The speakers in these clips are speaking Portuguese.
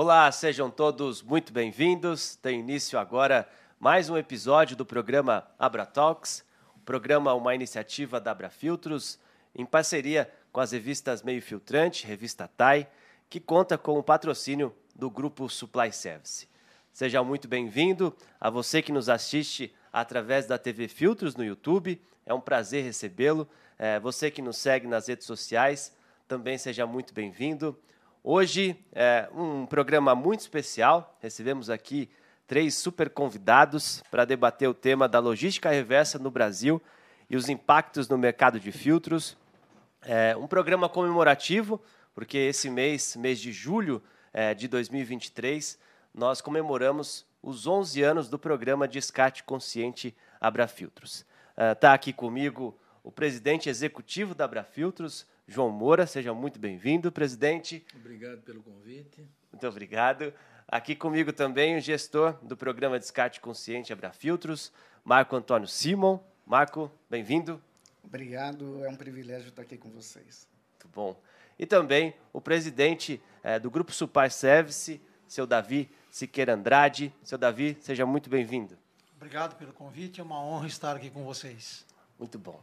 Olá, sejam todos muito bem-vindos. Tem início agora mais um episódio do programa Abra Talks, programa uma iniciativa da Abra Filtros, em parceria com as revistas Meio Filtrante, Revista TAI, que conta com o patrocínio do Grupo Supply Service. Seja muito bem-vindo a você que nos assiste através da TV Filtros no YouTube. É um prazer recebê-lo. É, você que nos segue nas redes sociais, também seja muito bem-vindo. Hoje é um programa muito especial. Recebemos aqui três super convidados para debater o tema da logística reversa no Brasil e os impactos no mercado de filtros. É um programa comemorativo, porque esse mês, mês de julho é, de 2023, nós comemoramos os 11 anos do programa Descarte Consciente Abrafiltros. Está uh, aqui comigo o presidente executivo da Abrafiltros, João Moura. Seja muito bem-vindo, presidente. Obrigado pelo convite. Muito obrigado. Aqui comigo também o gestor do programa Descarte Consciente Abrafiltros, Marco Antônio Simon. Marco, bem-vindo. Obrigado, é um privilégio estar aqui com vocês. Muito bom. E também o presidente eh, do Grupo Supar Service, seu Davi Siqueira Andrade. Seu Davi, seja muito bem-vindo. Obrigado pelo convite, é uma honra estar aqui com vocês. Muito bom.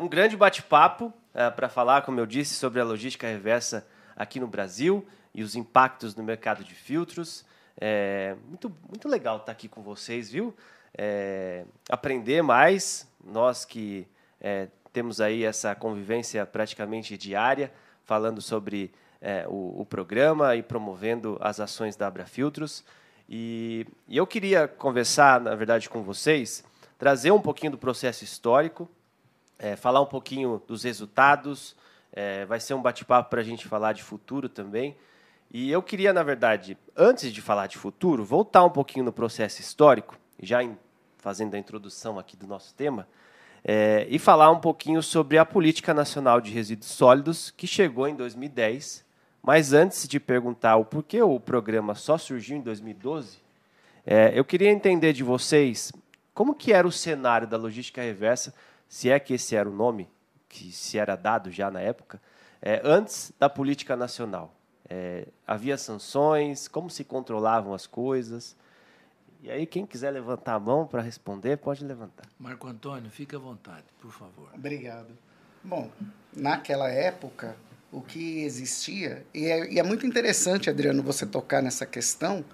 Um grande bate-papo uh, para falar, como eu disse, sobre a logística reversa aqui no Brasil e os impactos no mercado de filtros. É muito, muito legal estar aqui com vocês, viu? É, aprender mais, nós que é, temos aí essa convivência praticamente diária, falando sobre é, o, o, programa e promovendo as ações da Abra Filtros. E, e, eu queria conversar, na verdade, com vocês, trazer um pouquinho do processo histórico, é, falar um pouquinho dos resultados. É, vai ser um bate-papo para a gente falar de futuro também. E eu queria, na verdade, antes de falar de futuro, voltar um pouquinho no processo histórico, já em, fazendo a introdução aqui do nosso tema, é, e falar um pouquinho sobre a Política Nacional de Resíduos Sólidos, que chegou em 2010 mas antes de perguntar o porquê o programa só surgiu em 2012, é, eu queria entender de vocês como que era o cenário da logística reversa, se é que esse era o nome que se era dado já na época, é, antes da política nacional. É, havia sanções, como se controlavam as coisas. E aí, quem quiser levantar a mão para responder, pode levantar. Marco Antônio, fique à vontade, por favor. Obrigado. Bom, naquela época, o que existia. E é, e é, muito interessante, Adriano, você tocar nessa questão,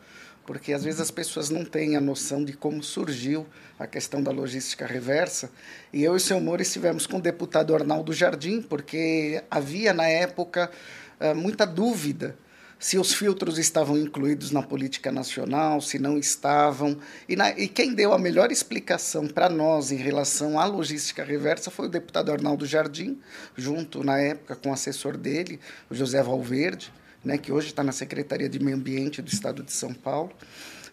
porque às vezes as pessoas não têm a noção de como surgiu a questão da logística reversa. E eu e o seu Moro estivemos com o deputado Arnaldo Jardim, porque havia na época ah, muita dúvida se os filtros estavam incluídos na política nacional, se não estavam. E, na, e quem deu a melhor explicação para nós em relação à logística reversa foi o deputado Arnaldo Jardim, junto, na época, com o assessor dele, o José Valverde, né, que hoje está na Secretaria de Meio Ambiente do Estado de São Paulo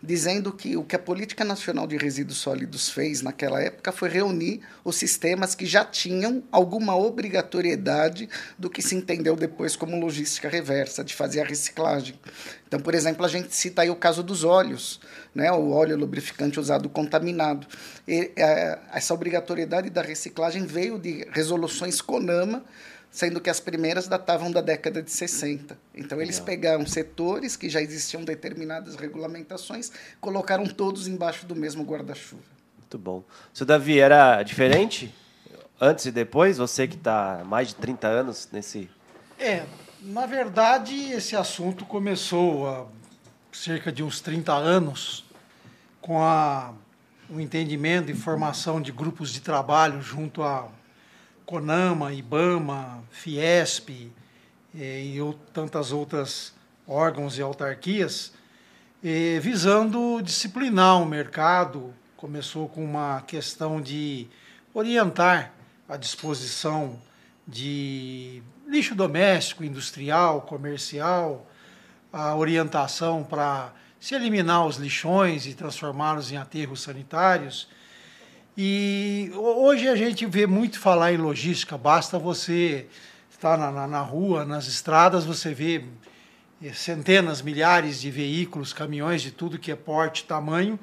dizendo que o que a Política Nacional de Resíduos Sólidos fez naquela época foi reunir os sistemas que já tinham alguma obrigatoriedade do que se entendeu depois como logística reversa, de fazer a reciclagem. Então, por exemplo, a gente cita aí o caso dos óleos, né, o óleo lubrificante usado contaminado. E, é, essa obrigatoriedade da reciclagem veio de resoluções CONAMA, sendo que as primeiras datavam da década de 60. Então eles Legal. pegaram setores que já existiam determinadas regulamentações, colocaram todos embaixo do mesmo guarda-chuva. Muito bom. Seu Davi, era diferente antes e depois? Você que está mais de 30 anos nesse... É, na verdade, esse assunto começou há cerca de uns 30 anos com a, o entendimento e formação de grupos de trabalho junto a CONAMA, IBAMA, Fiesp eh, e tantas outras órgãos e autarquias, eh, visando disciplinar o mercado. Começou com uma questão de orientar a disposição de lixo doméstico, industrial, comercial, a orientação para se eliminar os lixões e transformá-los em aterros sanitários e hoje a gente vê muito falar em logística, basta você estar na, na, na rua, nas estradas, você vê eh, centenas, milhares de veículos, caminhões de tudo que é porte, tamanho,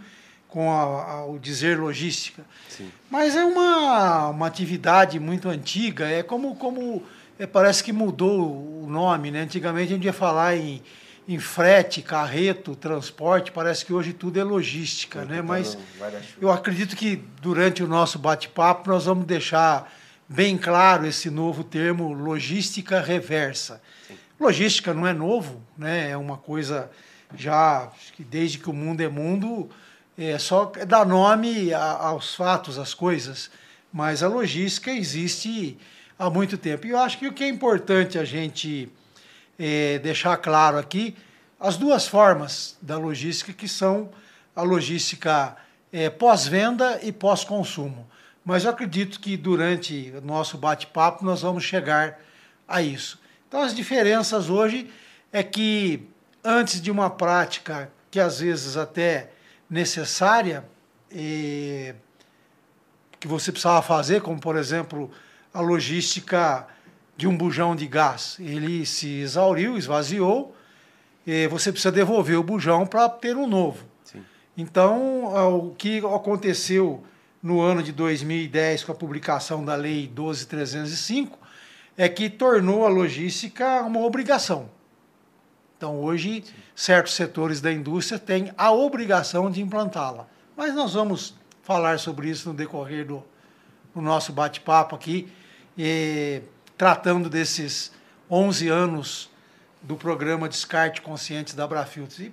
com a, a, o dizer logística. Sim. Mas é uma, uma atividade muito antiga, é como, como é, parece que mudou o nome. Né? Antigamente a gente ia falar em, em frete, carreto, transporte, parece que hoje tudo é logística, né? Mas eu acredito que durante o nosso bate-papo nós vamos deixar bem claro esse novo termo logística reversa. Sim. Logística não é novo, né? É uma coisa já que desde que o mundo é mundo é só dar nome aos fatos, às coisas, mas a logística existe há muito tempo. E eu acho que o que é importante a gente é, deixar claro aqui as duas formas da logística, que são a logística é, pós-venda e pós-consumo. Mas eu acredito que durante o nosso bate-papo nós vamos chegar a isso. Então, as diferenças hoje é que antes de uma prática que às vezes até necessária, é, que você precisava fazer, como por exemplo a logística de um bujão de gás. Ele se exauriu, esvaziou, e você precisa devolver o bujão para ter um novo. Sim. Então, o que aconteceu no ano de 2010 com a publicação da Lei 12305 é que tornou a logística uma obrigação. Então, hoje, Sim. certos setores da indústria têm a obrigação de implantá-la. Mas nós vamos falar sobre isso no decorrer do, do nosso bate-papo aqui. E tratando desses 11 anos do programa Descarte Consciente da Abrafiltros. E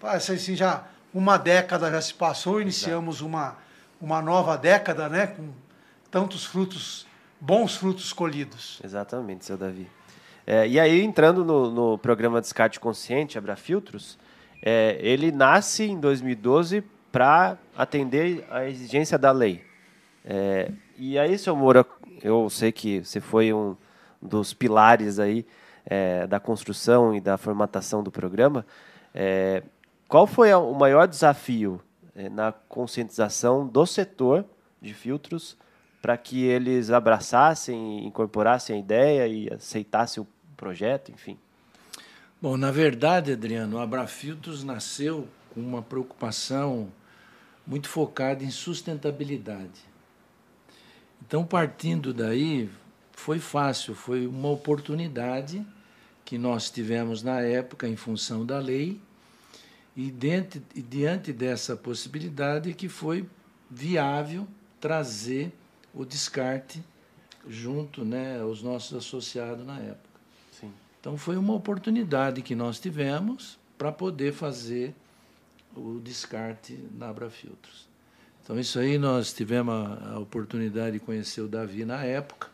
parece assim, já uma década já se passou, iniciamos uma, uma nova década, né, com tantos frutos, bons frutos colhidos. Exatamente, seu Davi. É, e aí, entrando no, no programa Descarte Consciente, Abrafiltros, é, ele nasce em 2012 para atender a exigência da lei. É, e aí, seu Moura, eu sei que você foi um, dos pilares aí é, da construção e da formatação do programa. É, qual foi o maior desafio é, na conscientização do setor de filtros para que eles abraçassem, incorporassem a ideia e aceitassem o projeto, enfim? Bom, na verdade, Adriano, o Abrafiltros nasceu com uma preocupação muito focada em sustentabilidade. Então, partindo daí, foi fácil, foi uma oportunidade que nós tivemos na época em função da lei e, dentro, e diante dessa possibilidade que foi viável trazer o descarte junto né, aos nossos associados na época. Sim. Então foi uma oportunidade que nós tivemos para poder fazer o descarte na Abrafiltros. Então isso aí nós tivemos a, a oportunidade de conhecer o Davi na época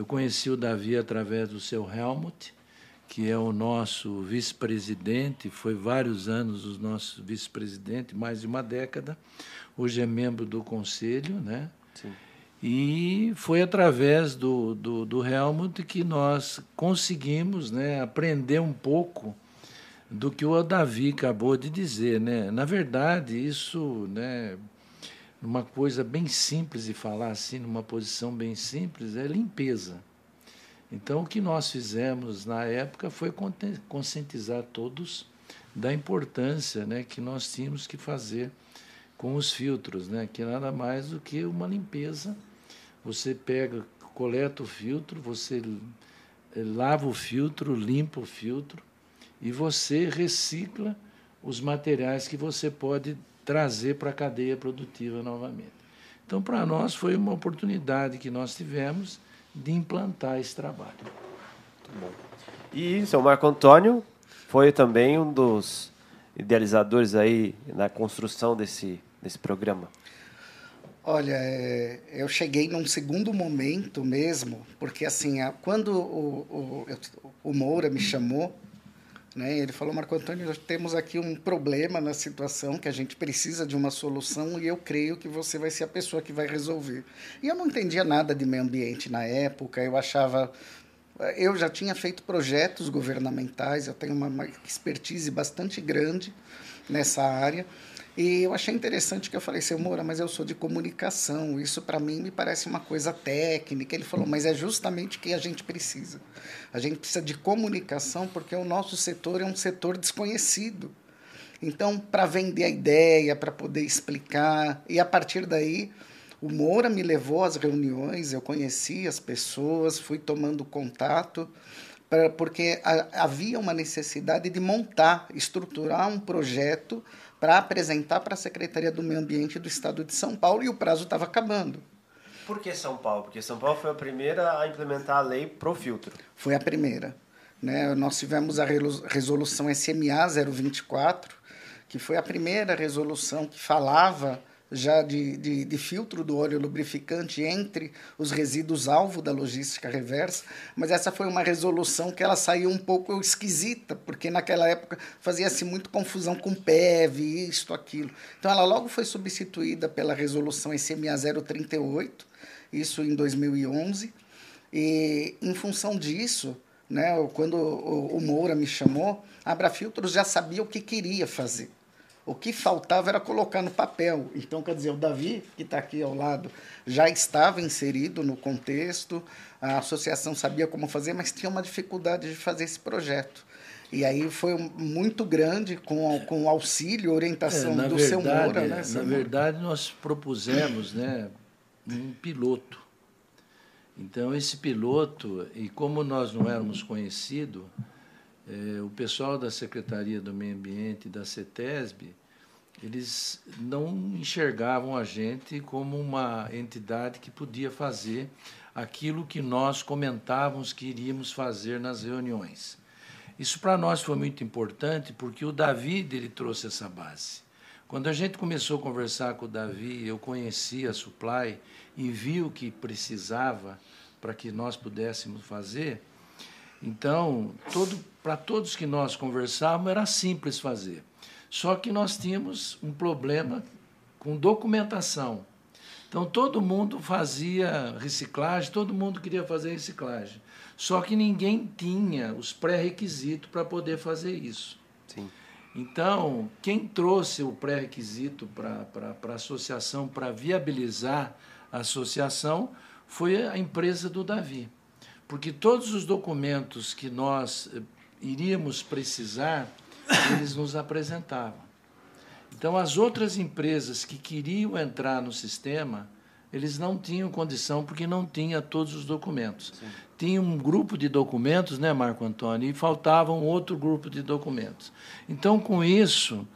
eu conheci o Davi através do seu Helmut, que é o nosso vice-presidente, foi vários anos o nosso vice-presidente, mais de uma década. Hoje é membro do conselho, né? Sim. E foi através do, do, do Helmut que nós conseguimos né, aprender um pouco do que o Davi acabou de dizer. Né? Na verdade, isso né, numa coisa bem simples e falar assim, numa posição bem simples, é limpeza. Então, o que nós fizemos na época foi conscientizar todos da importância né, que nós tínhamos que fazer com os filtros, né, que nada mais do que uma limpeza. Você pega, coleta o filtro, você lava o filtro, limpa o filtro e você recicla os materiais que você pode trazer para a cadeia produtiva novamente. Então, para nós, foi uma oportunidade que nós tivemos de implantar esse trabalho. Muito bom. E seu Marco Antônio foi também um dos idealizadores aí na construção desse, desse programa. Olha, é, eu cheguei num segundo momento mesmo, porque assim, quando o, o, o Moura me chamou né? Ele falou, Marco Antônio, nós temos aqui um problema na situação que a gente precisa de uma solução e eu creio que você vai ser a pessoa que vai resolver. E eu não entendia nada de meio ambiente na época, eu achava eu já tinha feito projetos governamentais, eu tenho uma expertise bastante grande nessa área. E eu achei interessante que eu falei, seu Moura, mas eu sou de comunicação, isso para mim me parece uma coisa técnica. Ele falou, mas é justamente o que a gente precisa. A gente precisa de comunicação porque o nosso setor é um setor desconhecido. Então, para vender a ideia, para poder explicar, e a partir daí, o Moura me levou às reuniões, eu conheci as pessoas, fui tomando contato porque havia uma necessidade de montar, estruturar um projeto para apresentar para a Secretaria do Meio Ambiente do Estado de São Paulo e o prazo estava acabando. Por que São Paulo? Porque São Paulo foi a primeira a implementar a lei pro filtro. Foi a primeira. Né? Nós tivemos a resolução SMA 024, que foi a primeira resolução que falava já de, de, de, filtro do óleo lubrificante entre os resíduos alvo da logística reversa, mas essa foi uma resolução que ela saiu um pouco esquisita, porque naquela época fazia-se muito confusão com PEV, isto, aquilo. Então ela logo foi substituída pela resolução SMA 038, isso em 2011, e em função disso, né, quando o, o Moura me chamou, a Abrafiltros já sabia o que queria fazer. O que faltava era colocar no papel. Então, quer dizer, o Davi, que está aqui ao lado, já estava inserido no contexto, a associação sabia como fazer, mas tinha uma dificuldade de fazer esse projeto. E aí foi muito grande com, com auxílio, orientação é, do verdade, seu Moura. Né, na verdade, nós propusemos né, um piloto. Então, esse piloto, e como nós não éramos conhecidos, é, o pessoal da Secretaria do Meio Ambiente da CETESB eles não enxergavam a gente como uma entidade que podia fazer aquilo que nós comentávamos que iríamos fazer nas reuniões. Isso para nós foi muito importante porque o Davi ele trouxe essa base. Quando a gente começou a conversar com o Davi, eu conheci a Supply e vi o que precisava para que nós pudéssemos fazer. Então, todo, para todos que nós conversávamos, era simples fazer. Só que nós tínhamos um problema com documentação. Então todo mundo fazia reciclagem, todo mundo queria fazer reciclagem. Só que ninguém tinha os pré-requisitos para poder fazer isso. Sim. Então, quem trouxe o pré-requisito para a associação, para viabilizar a associação, foi a empresa do Davi. Porque todos os documentos que nós eh, iríamos precisar eles nos apresentavam. Então, as outras empresas que queriam entrar no sistema, eles não tinham condição porque não tinha todos os documentos. Sim. Tinha um grupo de documentos, né, Marco Antônio, e faltava um outro grupo de documentos. Então, com isso,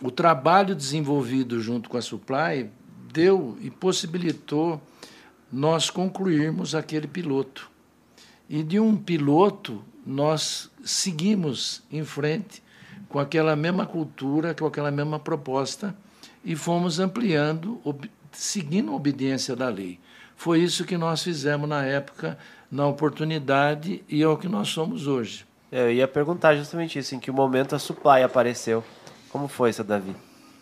o trabalho desenvolvido junto com a Supply deu e possibilitou nós concluirmos aquele piloto. E de um piloto, nós seguimos em frente com aquela mesma cultura, com aquela mesma proposta, e fomos ampliando, ob seguindo a obediência da lei. Foi isso que nós fizemos na época, na oportunidade, e é o que nós somos hoje. É, eu ia perguntar justamente isso, em que momento a Supply apareceu. Como foi, seu Davi?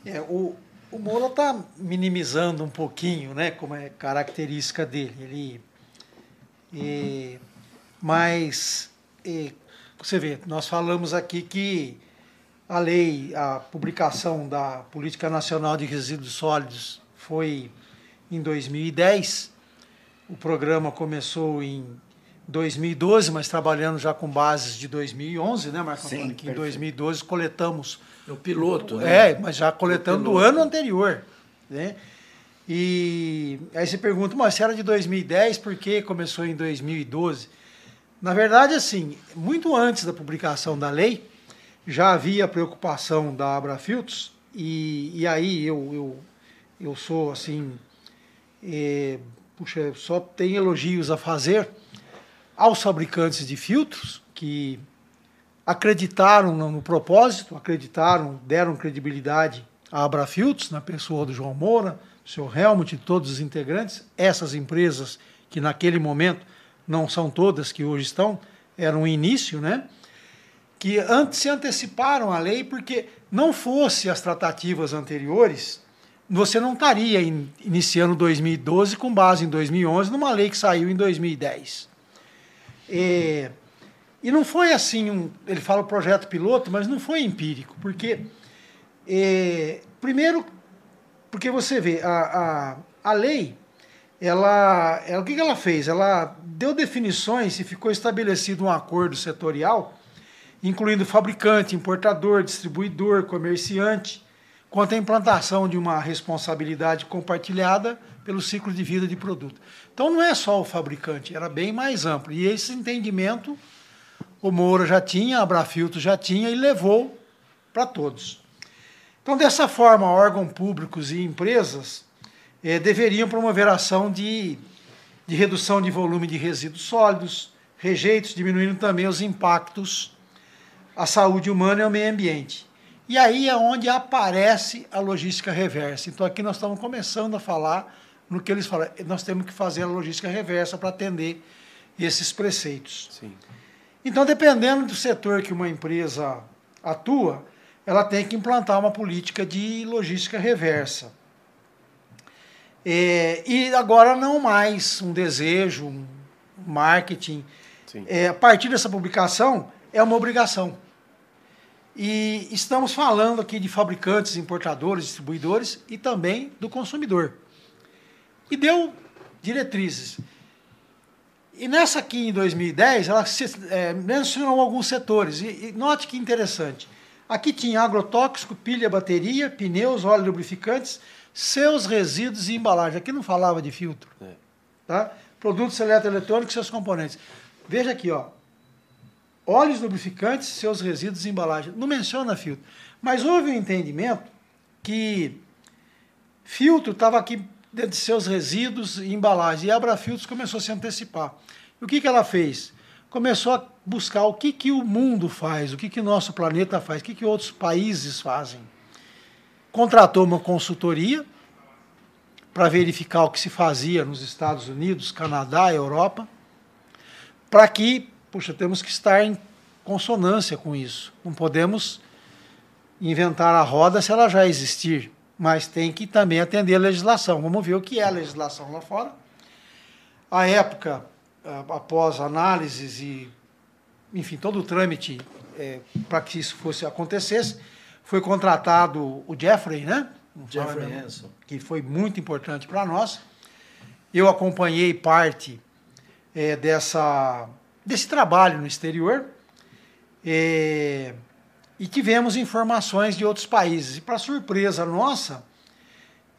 É, o, o Moura está minimizando um pouquinho, né, como é característica dele. Ele, é, mas, é, você vê, nós falamos aqui que a lei, a publicação da Política Nacional de Resíduos Sólidos foi em 2010. O programa começou em 2012, mas trabalhando já com bases de 2011, né, Marco Sim, Que em 2012 coletamos. É o piloto, né? É, mas já coletando do ano anterior. Né? E aí você pergunta, mas se era de 2010, por que começou em 2012? Na verdade, assim, muito antes da publicação da lei, já havia preocupação da Abrafiltros e, e aí eu, eu, eu sou assim, é, puxa, só tem elogios a fazer aos fabricantes de filtros que acreditaram no, no propósito, acreditaram, deram credibilidade à Abrafiltros, na pessoa do João Moura, do seu Helmut e todos os integrantes, essas empresas que naquele momento não são todas que hoje estão, eram um início, né? que antes se anteciparam à lei porque não fosse as tratativas anteriores, você não estaria in, iniciando 2012 com base em 2011 numa lei que saiu em 2010. E, e não foi assim, um, ele fala projeto piloto, mas não foi empírico, porque, primeiro, porque você vê, a, a, a lei, ela, ela, o que ela fez? Ela deu definições e ficou estabelecido um acordo setorial incluindo fabricante, importador, distribuidor, comerciante, quanto à implantação de uma responsabilidade compartilhada pelo ciclo de vida de produto. Então não é só o fabricante, era bem mais amplo. E esse entendimento o Moura já tinha, a Abrafiltro já tinha e levou para todos. Então, dessa forma, órgãos públicos e empresas eh, deveriam promover ação de, de redução de volume de resíduos sólidos, rejeitos, diminuindo também os impactos à saúde humana e ao meio ambiente. E aí é onde aparece a logística reversa. Então, aqui nós estamos começando a falar no que eles falam. Nós temos que fazer a logística reversa para atender esses preceitos. Sim. Então, dependendo do setor que uma empresa atua, ela tem que implantar uma política de logística reversa. É, e agora não mais um desejo, um marketing. É, a partir dessa publicação, é uma obrigação. E estamos falando aqui de fabricantes, importadores, distribuidores e também do consumidor. E deu diretrizes. E nessa aqui em 2010, ela é, mencionou alguns setores. E, e note que interessante. Aqui tinha agrotóxico, pilha, bateria, pneus, óleo lubrificantes, seus resíduos e embalagem. Aqui não falava de filtro. É. Tá? Produtos eletroeletrônicos e seus componentes. Veja aqui, ó. Óleos lubrificantes, seus resíduos e embalagem. Não menciona filtro. Mas houve um entendimento que filtro estava aqui dentro de seus resíduos e embalagem. E a Abrafiltros começou a se antecipar. E o que, que ela fez? começou a buscar o que, que o mundo faz, o que, que o nosso planeta faz, o que, que outros países fazem. Contratou uma consultoria para verificar o que se fazia nos Estados Unidos, Canadá, Europa, para que, puxa, temos que estar em consonância com isso. Não podemos inventar a roda se ela já existir, mas tem que também atender a legislação. Vamos ver o que é a legislação lá fora. A época após análises e, enfim, todo o trâmite é, para que isso fosse acontecesse, foi contratado o Jeffrey, né? Jeffrey Hanson. Que foi muito importante para nós. Eu acompanhei parte é, dessa, desse trabalho no exterior é, e tivemos informações de outros países. E, para surpresa nossa,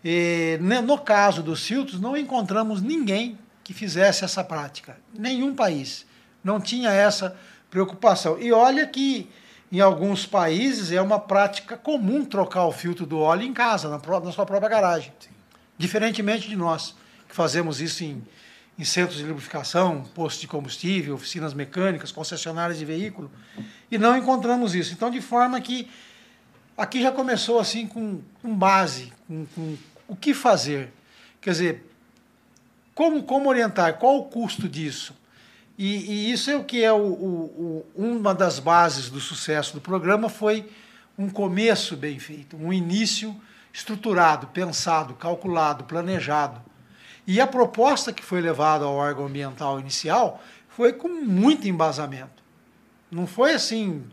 é, no caso dos filtros, não encontramos ninguém que fizesse essa prática. Nenhum país não tinha essa preocupação. E olha que em alguns países é uma prática comum trocar o filtro do óleo em casa, na, na sua própria garagem. Sim. Diferentemente de nós, que fazemos isso em, em centros de lubrificação, postos de combustível, oficinas mecânicas, concessionárias de veículo, e não encontramos isso. Então, de forma que aqui já começou assim com, com base, com, com o que fazer. Quer dizer, como, como orientar? Qual o custo disso? E, e isso é o que é o, o, o, uma das bases do sucesso do programa foi um começo bem feito, um início estruturado, pensado, calculado, planejado. E a proposta que foi levada ao órgão ambiental inicial foi com muito embasamento. Não foi assim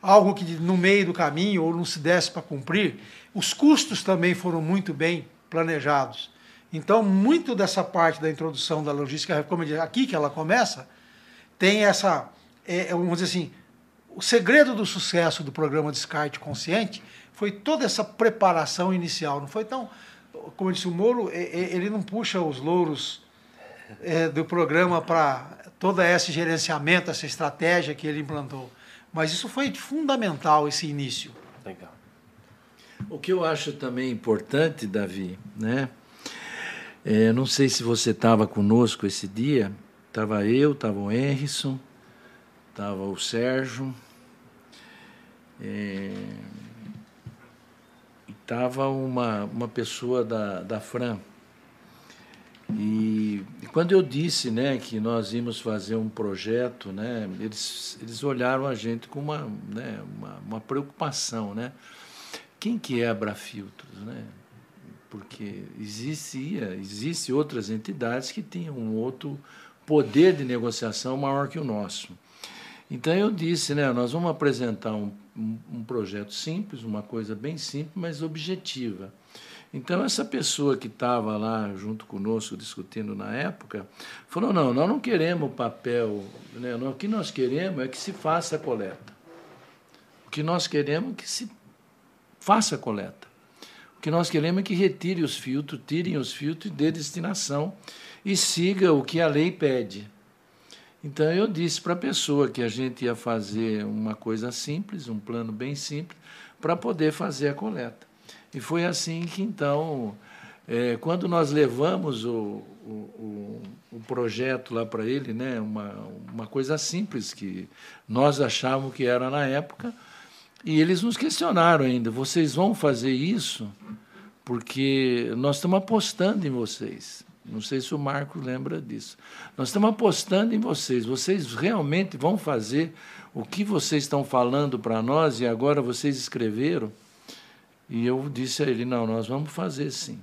algo que no meio do caminho ou não se desse para cumprir. Os custos também foram muito bem planejados. Então, muito dessa parte da introdução da logística, como eu disse, aqui que ela começa, tem essa, é, é, vamos dizer assim, o segredo do sucesso do programa Descarte Consciente foi toda essa preparação inicial. Não foi tão, como eu disse, o Moro, ele não puxa os louros é, do programa para todo esse gerenciamento, essa estratégia que ele implantou. Mas isso foi fundamental, esse início. Legal. O que eu acho também importante, Davi, né? É, não sei se você estava conosco esse dia. Estava eu, estava o Henrison, estava o Sérgio. É, estava uma, uma pessoa da, da Fran. E, e, quando eu disse né, que nós íamos fazer um projeto, né, eles, eles olharam a gente com uma, né, uma, uma preocupação. Né? Quem que é a Abrafiltros? Né? Porque existia, existe outras entidades que tinham um outro poder de negociação maior que o nosso. Então eu disse, né, nós vamos apresentar um, um, um projeto simples, uma coisa bem simples, mas objetiva. Então essa pessoa que estava lá junto conosco discutindo na época falou: não, nós não queremos papel, né? o que nós queremos é que se faça a coleta. O que nós queremos é que se faça a coleta que nós queremos é que retire os filtros, tirem os filtros e dê destinação e siga o que a lei pede. Então eu disse para a pessoa que a gente ia fazer uma coisa simples, um plano bem simples, para poder fazer a coleta. E foi assim que então, é, quando nós levamos o, o, o, o projeto lá para ele, né, uma, uma coisa simples que nós achávamos que era na época, e eles nos questionaram ainda: vocês vão fazer isso? Porque nós estamos apostando em vocês. Não sei se o Marco lembra disso. Nós estamos apostando em vocês. Vocês realmente vão fazer o que vocês estão falando para nós e agora vocês escreveram? E eu disse a ele: não, nós vamos fazer sim.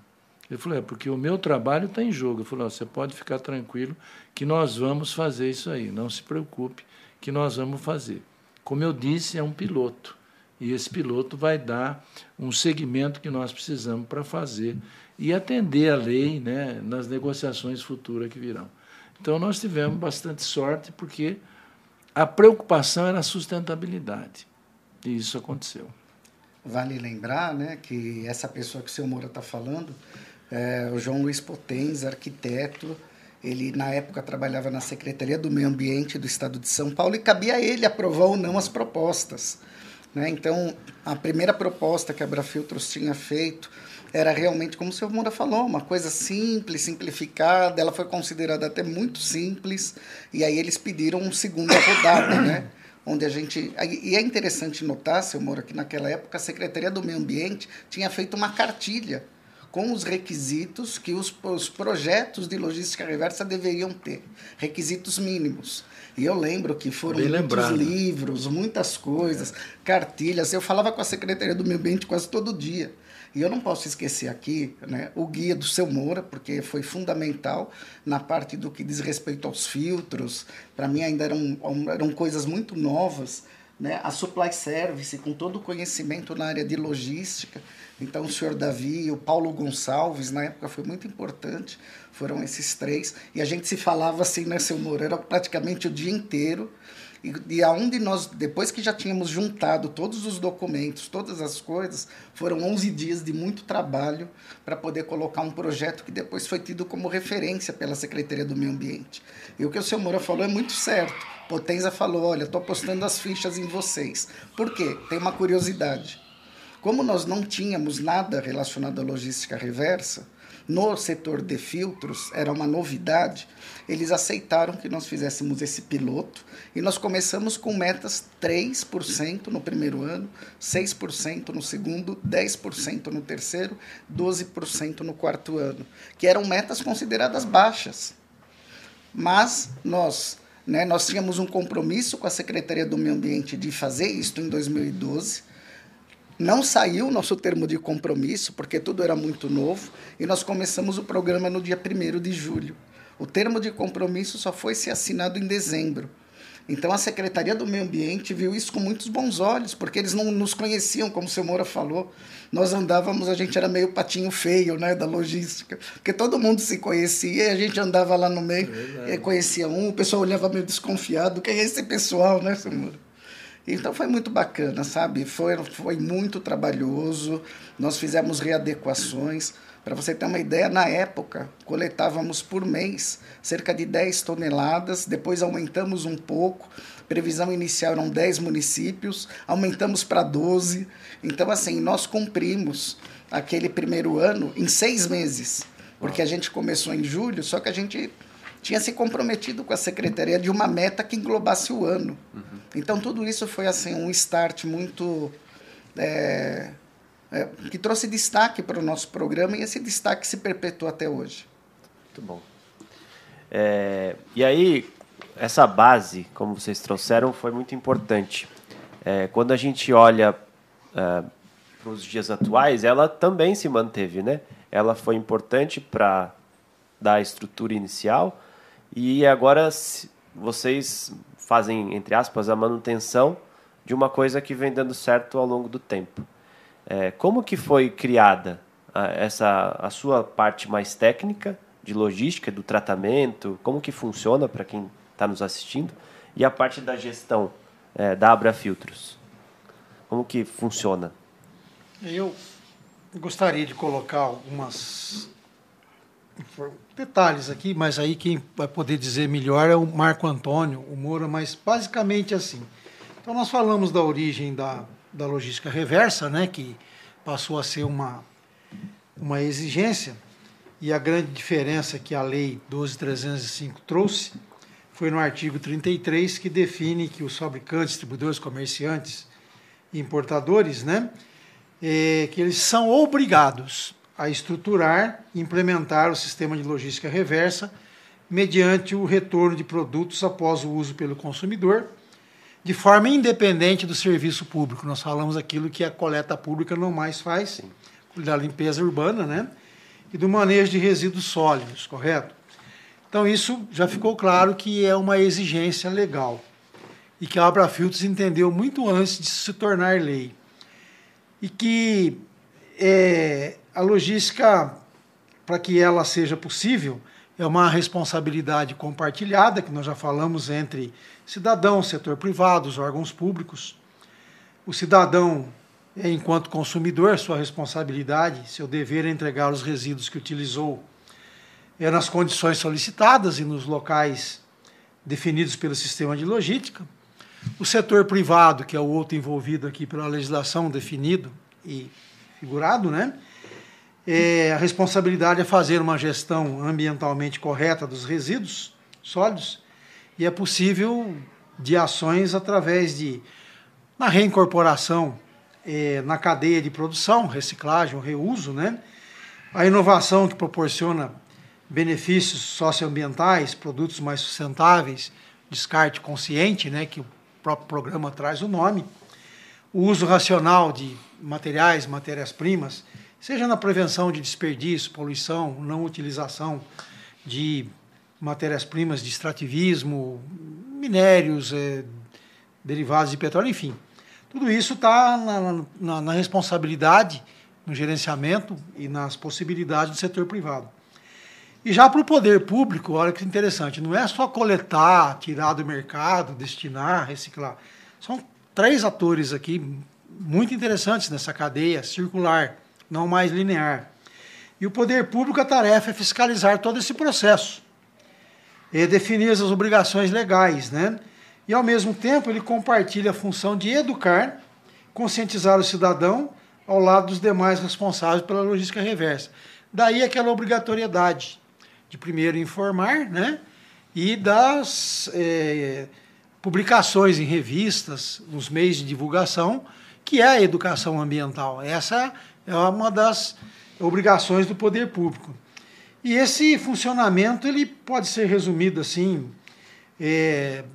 Ele falou: é porque o meu trabalho está em jogo. Eu falei: você pode ficar tranquilo que nós vamos fazer isso aí. Não se preocupe que nós vamos fazer. Como eu disse, é um piloto. E esse piloto vai dar um segmento que nós precisamos para fazer e atender a lei né, nas negociações futuras que virão. Então, nós tivemos bastante sorte, porque a preocupação era a sustentabilidade. E isso aconteceu. Vale lembrar né, que essa pessoa que o senhor Moura está falando, é o João Luiz Potens, arquiteto, ele, na época, trabalhava na Secretaria do Meio Ambiente do Estado de São Paulo e cabia a ele aprovar ou não as propostas. Né? Então, a primeira proposta que a Brafiltros tinha feito era realmente, como o senhor Moura falou, uma coisa simples, simplificada. Ela foi considerada até muito simples. E aí eles pediram um segunda rodada, né? Onde a gente. E é interessante notar, seu Moura, que naquela época a Secretaria do Meio Ambiente tinha feito uma cartilha com os requisitos que os, os projetos de logística reversa deveriam ter requisitos mínimos. E eu lembro que foram Bem muitos lembrado. livros, muitas coisas, é. cartilhas. Eu falava com a Secretaria do Meio Ambiente quase todo dia. E eu não posso esquecer aqui né, o guia do seu Moura, porque foi fundamental na parte do que diz respeito aos filtros. Para mim ainda eram, eram coisas muito novas. Né? A Supply Service, com todo o conhecimento na área de logística. Então, o senhor Davi e o Paulo Gonçalves, na época, foi muito importante. Foram esses três. E a gente se falava assim, né, seu Moura? praticamente o dia inteiro. E, e aonde nós, depois que já tínhamos juntado todos os documentos, todas as coisas, foram 11 dias de muito trabalho para poder colocar um projeto que depois foi tido como referência pela Secretaria do Meio Ambiente. E o que o senhor Moura falou é muito certo. Potenza falou: olha, estou apostando as fichas em vocês. Por quê? Tem uma curiosidade. Como nós não tínhamos nada relacionado à logística reversa, no setor de filtros, era uma novidade, eles aceitaram que nós fizéssemos esse piloto e nós começamos com metas 3% no primeiro ano, 6% no segundo, 10% no terceiro, 12% no quarto ano, que eram metas consideradas baixas. Mas nós, né, nós tínhamos um compromisso com a Secretaria do Meio Ambiente de fazer isto em 2012 não saiu o nosso termo de compromisso, porque tudo era muito novo, e nós começamos o programa no dia 1 de julho. O termo de compromisso só foi ser assinado em dezembro. Então a Secretaria do Meio Ambiente viu isso com muitos bons olhos, porque eles não nos conheciam, como o seu Moura falou. Nós andávamos, a gente era meio patinho feio, né, da logística, porque todo mundo se conhecia e a gente andava lá no meio, é e conhecia um, o pessoal olhava meio desconfiado, quem é esse pessoal, né, seu Moura? Então foi muito bacana, sabe? Foi, foi muito trabalhoso. Nós fizemos readequações. Para você ter uma ideia, na época, coletávamos por mês cerca de 10 toneladas, depois aumentamos um pouco. Previsão inicial eram 10 municípios, aumentamos para 12. Então, assim, nós cumprimos aquele primeiro ano em seis meses, porque a gente começou em julho, só que a gente tinha se comprometido com a secretaria de uma meta que englobasse o ano. Uhum. Então tudo isso foi assim um start muito é, é, que trouxe destaque para o nosso programa e esse destaque se perpetua até hoje. Muito bom. É, e aí essa base, como vocês trouxeram, foi muito importante. É, quando a gente olha é, para os dias atuais, ela também se manteve, né? Ela foi importante para dar a estrutura inicial, e agora vocês fazem, entre aspas, a manutenção de uma coisa que vem dando certo ao longo do tempo. É, como que foi criada a, essa a sua parte mais técnica de logística, do tratamento, como que funciona para quem está nos assistindo, e a parte da gestão é, da Abra Filtros? Como que funciona? Eu gostaria de colocar algumas detalhes aqui, mas aí quem vai poder dizer melhor é o Marco Antônio, o Moura, mas basicamente assim. Então nós falamos da origem da, da logística reversa, né, que passou a ser uma, uma exigência, e a grande diferença que a Lei 12.305 trouxe foi no artigo 33, que define que os fabricantes, distribuidores, comerciantes e importadores, né, é, que eles são obrigados a estruturar e implementar o sistema de logística reversa mediante o retorno de produtos após o uso pelo consumidor, de forma independente do serviço público. Nós falamos aquilo que a coleta pública não mais faz, Sim. da limpeza urbana, né? E do manejo de resíduos sólidos, correto? Então isso já ficou claro que é uma exigência legal e que a Abra Filtros entendeu muito antes de se tornar lei. E que é, a logística, para que ela seja possível, é uma responsabilidade compartilhada, que nós já falamos entre cidadão, setor privado, os órgãos públicos. O cidadão, é, enquanto consumidor, sua responsabilidade, seu dever é entregar os resíduos que utilizou é nas condições solicitadas e nos locais definidos pelo sistema de logística. O setor privado, que é o outro envolvido aqui pela legislação definido e figurado, né? É, a responsabilidade é fazer uma gestão ambientalmente correta dos resíduos sólidos e é possível de ações através de na reincorporação é, na cadeia de produção, reciclagem, reuso, né? A inovação que proporciona benefícios socioambientais, produtos mais sustentáveis, descarte consciente, né, que o próprio programa traz o nome, o uso racional de materiais, matérias-primas, seja na prevenção de desperdício, poluição, não utilização de matérias-primas de extrativismo, minérios, é, derivados de petróleo, enfim. Tudo isso está na, na, na, responsabilidade, no gerenciamento e nas possibilidades do setor privado. E já para o poder público, olha que interessante, não é só coletar, tirar do mercado, destinar, reciclar. São três atores aqui muito interessantes nessa cadeia circular não mais linear. E o poder público, a tarefa é fiscalizar todo esse processo, e definir as obrigações legais, né? E, ao mesmo tempo, ele compartilha a função de educar, conscientizar o cidadão ao lado dos demais responsáveis pela logística reversa. Daí aquela obrigatoriedade de primeiro informar, né? E das é, publicações em revistas, nos meios de divulgação, que é a educação ambiental. Essa é uma das obrigações do poder público. E esse funcionamento ele pode ser resumido assim, é,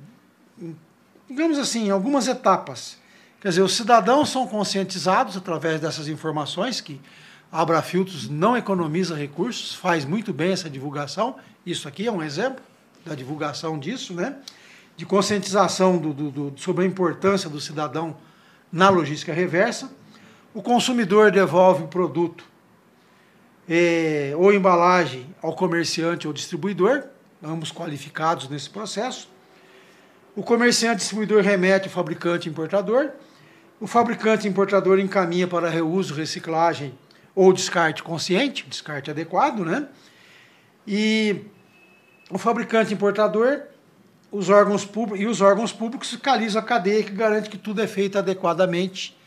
digamos assim, em algumas etapas. Quer dizer, os cidadãos são conscientizados através dessas informações que a Abrafiltros não economiza recursos, faz muito bem essa divulgação. Isso aqui é um exemplo da divulgação disso, né? De conscientização do, do, do, sobre a importância do cidadão na logística reversa o consumidor devolve o produto é, ou embalagem ao comerciante ou distribuidor, ambos qualificados nesse processo. O comerciante distribuidor remete ao fabricante importador. O fabricante importador encaminha para reuso, reciclagem ou descarte consciente, descarte adequado, né? E o fabricante importador os órgãos públicos, e os órgãos públicos fiscalizam a cadeia que garante que tudo é feito adequadamente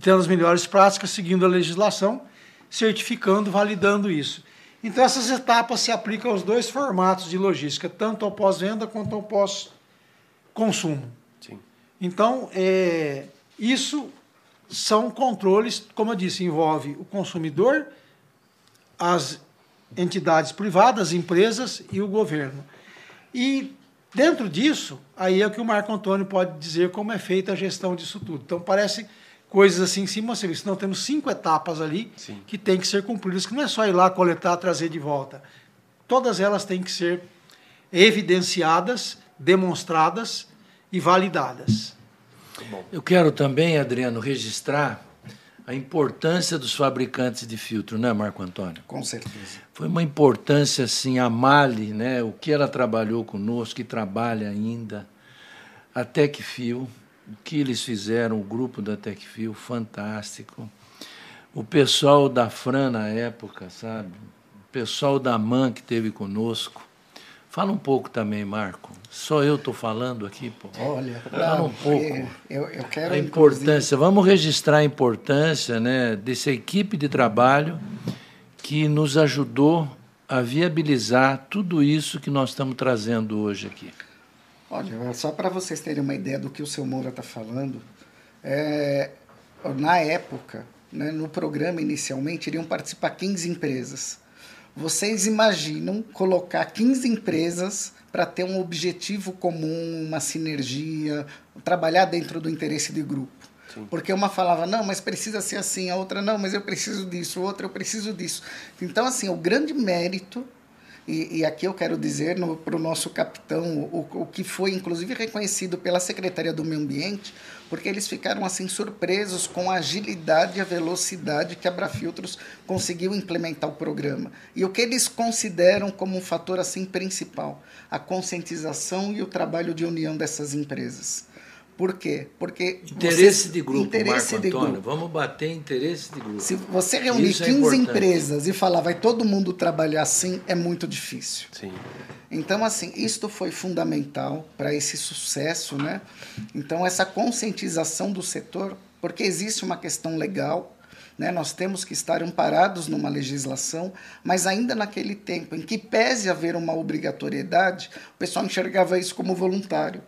tendo as melhores práticas, seguindo a legislação, certificando, validando isso. Então, essas etapas se aplicam aos dois formatos de logística, tanto ao pós-venda quanto ao pós-consumo. Então, é, isso são controles, como eu disse, envolve o consumidor, as entidades privadas, empresas e o governo. E dentro disso, aí é que o Marco Antônio pode dizer como é feita a gestão disso tudo. Então, parece coisas assim em cima você Não temos cinco etapas ali Sim. que têm que ser cumpridas, que não é só ir lá coletar, trazer de volta. Todas elas têm que ser evidenciadas, demonstradas e validadas. Eu quero também, Adriano, registrar a importância dos fabricantes de filtro, né, Marco Antônio? Com certeza. Foi uma importância assim, a Mali, né, o que ela trabalhou conosco, que trabalha ainda, a Tecfio, o que eles fizeram, o grupo da Tecfil, fantástico. O pessoal da Fran na época, sabe? pessoal da MAN que esteve conosco. Fala um pouco também, Marco. Só eu estou falando aqui, pô. Olha, fala não, um pouco. Eu, eu quero a importância. Vamos registrar a importância, né, dessa equipe de trabalho que nos ajudou a viabilizar tudo isso que nós estamos trazendo hoje aqui. Olha, só para vocês terem uma ideia do que o seu Moura está falando, é, na época, né, no programa inicialmente, iriam participar 15 empresas. Vocês imaginam colocar 15 empresas para ter um objetivo comum, uma sinergia, trabalhar dentro do interesse de grupo? Sim. Porque uma falava, não, mas precisa ser assim, a outra, não, mas eu preciso disso, outra, eu preciso disso. Então, assim, o grande mérito e, e, aqui eu quero dizer para o nosso capitão o, o que foi inclusive reconhecido pela Secretaria do Meio Ambiente, porque eles ficaram assim surpresos com a agilidade e a velocidade que a Brafiltros conseguiu implementar o programa. E o que eles consideram como um fator assim principal, a conscientização e o trabalho de união dessas empresas. Por quê? Porque. Interesse você, de grupo, interesse Marco de Antônio. Grupo. Vamos bater interesse de grupo. Se você reunir Isso 15 é empresas e falar, vai todo mundo trabalhar assim, é muito difícil. Sim. Então, assim, isto foi fundamental para esse sucesso, né? Então, essa conscientização do setor, porque existe uma questão legal, né? Nós temos que estar amparados numa legislação, mas ainda naquele tempo em que pese haver uma obrigatoriedade, o pessoal enxergava isso como voluntário.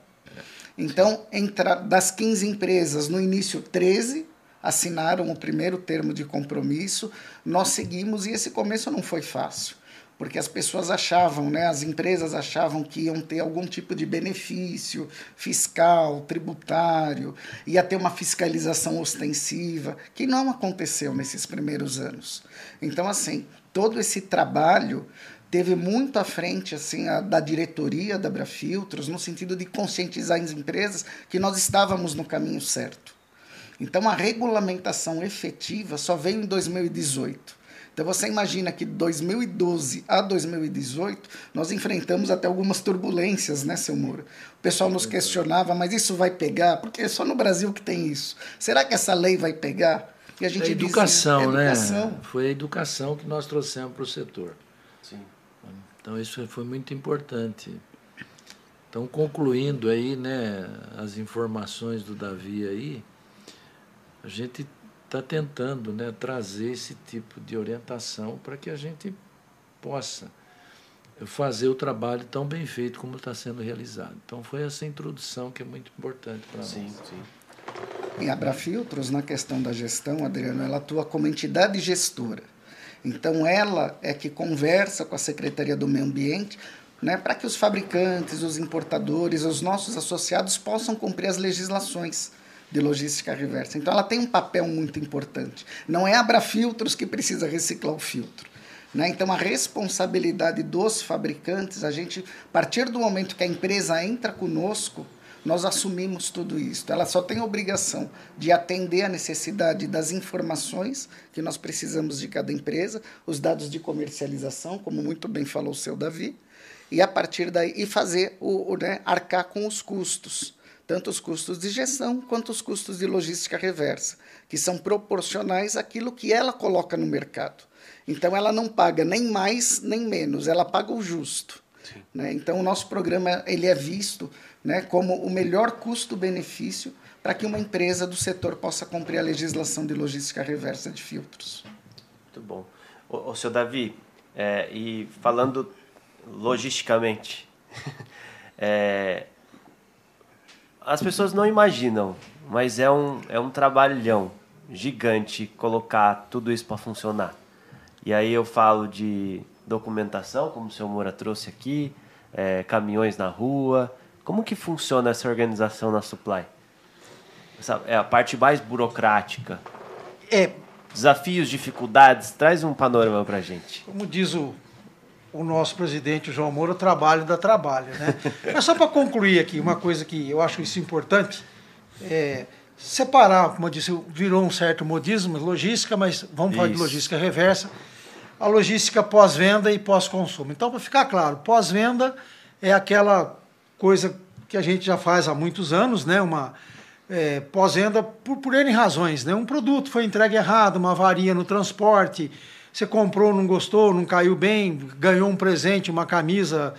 Então, entra, das 15 empresas, no início 13 assinaram o primeiro termo de compromisso, nós seguimos e esse começo não foi fácil, porque as pessoas achavam, né, as empresas achavam que iam ter algum tipo de benefício fiscal, tributário, ia ter uma fiscalização ostensiva, que não aconteceu nesses primeiros anos. Então, assim, todo esse trabalho teve muito à frente assim a, da diretoria da Brafiltros no sentido de conscientizar as empresas que nós estávamos no caminho certo. Então a regulamentação efetiva só veio em 2018. Então você imagina que de 2012 a 2018 nós enfrentamos até algumas turbulências, né, seu Moura? O pessoal nos questionava, mas isso vai pegar? Porque é só no Brasil que tem isso. Será que essa lei vai pegar? E a gente a educação, dizia, é educação, né? Foi a educação que nós trouxemos para o setor. Então isso foi muito importante. Então concluindo aí, né, as informações do Davi aí, a gente está tentando, né, trazer esse tipo de orientação para que a gente possa fazer o trabalho tão bem feito como está sendo realizado. Então foi essa introdução que é muito importante para nós. Sim, sim. Em Abrafiltros, na questão da gestão, Adriano, ela atua como entidade gestora. Então, ela é que conversa com a Secretaria do Meio Ambiente né, para que os fabricantes, os importadores, os nossos associados possam cumprir as legislações de logística reversa. Então, ela tem um papel muito importante. Não é a Abrafiltros que precisa reciclar o filtro. Né? Então, a responsabilidade dos fabricantes, a gente, a partir do momento que a empresa entra conosco, nós assumimos tudo isso. Ela só tem a obrigação de atender a necessidade das informações que nós precisamos de cada empresa, os dados de comercialização, como muito bem falou o seu Davi, e a partir daí e fazer o, o né, arcar com os custos, tanto os custos de gestão quanto os custos de logística reversa, que são proporcionais àquilo que ela coloca no mercado. Então ela não paga nem mais nem menos, ela paga o justo. Né? Então o nosso programa ele é visto né, como o melhor custo-benefício para que uma empresa do setor possa cumprir a legislação de logística reversa de filtros. Muito bom. O, o seu Davi, é, e falando logisticamente, é, as pessoas não imaginam, mas é um, é um trabalhão gigante colocar tudo isso para funcionar. E aí eu falo de documentação, como o seu Moura trouxe aqui, é, caminhões na rua, como que funciona essa organização na Supply? Essa é a parte mais burocrática. É. Desafios, dificuldades, traz um panorama para gente. Como diz o, o nosso presidente João Moura, o trabalho dá trabalho, né? Mas só para concluir aqui, uma coisa que eu acho isso importante, é separar, como eu disse, virou um certo modismo, logística, mas vamos isso. falar de logística reversa, a logística pós-venda e pós-consumo. Então, para ficar claro, pós-venda é aquela coisa que a gente já faz há muitos anos, né? Uma é, pós-venda por, por N razões, né? Um produto foi entregue errado, uma avaria no transporte, você comprou, não gostou, não caiu bem, ganhou um presente, uma camisa,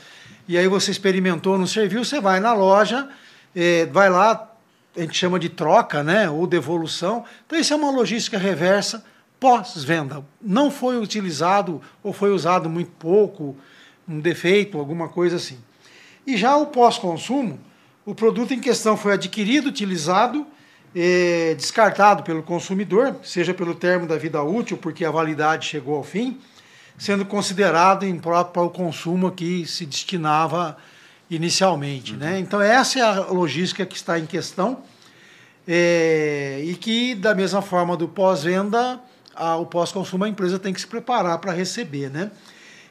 e aí você experimentou, não serviu, você vai na loja, é, vai lá, a gente chama de troca, né, ou devolução. Então isso é uma logística reversa pós-venda. Não foi utilizado ou foi usado muito pouco, um defeito, alguma coisa assim. E já o pós-consumo, o produto em questão foi adquirido, utilizado, é, descartado pelo consumidor, seja pelo termo da vida útil, porque a validade chegou ao fim, sendo considerado impróprio para o consumo que se destinava inicialmente. Né? Uhum. Né? Então, essa é a logística que está em questão é, e que, da mesma forma do pós-venda, o pós-consumo, a empresa tem que se preparar para receber. Né?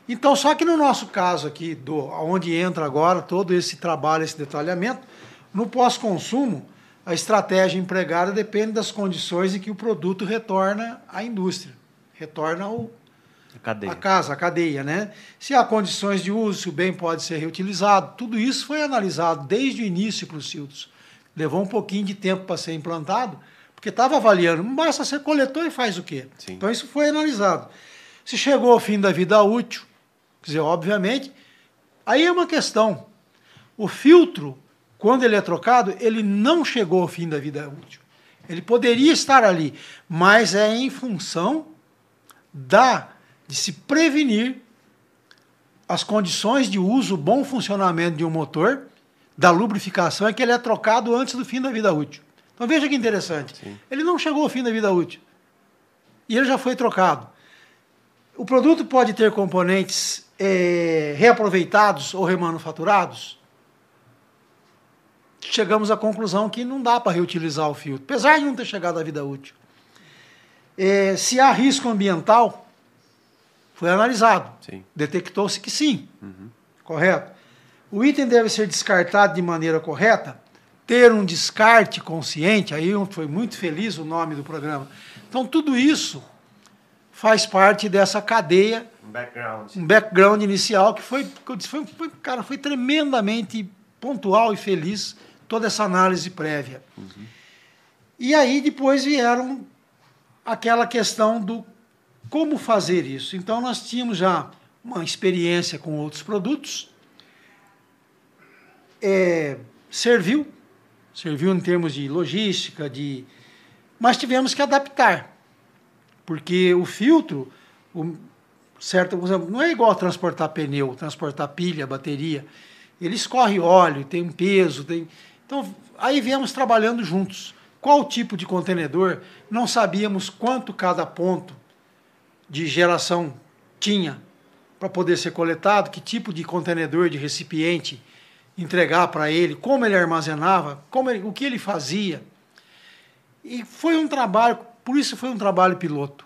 Então, só que no nosso caso aqui, do, onde entra agora todo esse trabalho, esse detalhamento, no pós-consumo, a estratégia empregada depende das condições em que o produto retorna à indústria, retorna ao, a, a casa, a cadeia. Né? Se há condições de uso, se o bem pode ser reutilizado, tudo isso foi analisado desde o início para os filtros. Levou um pouquinho de tempo para ser implantado, porque estava avaliando, basta ser coletor e faz o quê? Sim. Então isso foi analisado. Se chegou ao fim da vida útil, Quer dizer, obviamente, aí é uma questão. O filtro, quando ele é trocado, ele não chegou ao fim da vida útil. Ele poderia estar ali, mas é em função da de se prevenir as condições de uso, bom funcionamento de um motor, da lubrificação, é que ele é trocado antes do fim da vida útil. Então veja que interessante. Sim. Ele não chegou ao fim da vida útil. E ele já foi trocado. O produto pode ter componentes é, reaproveitados ou remanufaturados, chegamos à conclusão que não dá para reutilizar o filtro, apesar de não ter chegado à vida útil. É, se há risco ambiental, foi analisado. Detectou-se que sim. Uhum. Correto? O item deve ser descartado de maneira correta, ter um descarte consciente, aí foi muito feliz o nome do programa. Então, tudo isso faz parte dessa cadeia um background. Um background inicial que foi, foi, foi, cara, foi tremendamente pontual e feliz toda essa análise prévia. Uhum. E aí depois vieram aquela questão do como fazer isso. Então nós tínhamos já uma experiência com outros produtos, é, serviu, serviu em termos de logística, de, mas tivemos que adaptar, porque o filtro, o, certo, não é igual transportar pneu, transportar pilha, bateria. Ele escorre óleo, tem um peso, tem. Então, aí viemos trabalhando juntos. Qual tipo de contenedor? Não sabíamos quanto cada ponto de geração tinha para poder ser coletado, que tipo de contenedor, de recipiente entregar para ele, como ele armazenava, como ele, o que ele fazia. E foi um trabalho, por isso foi um trabalho piloto.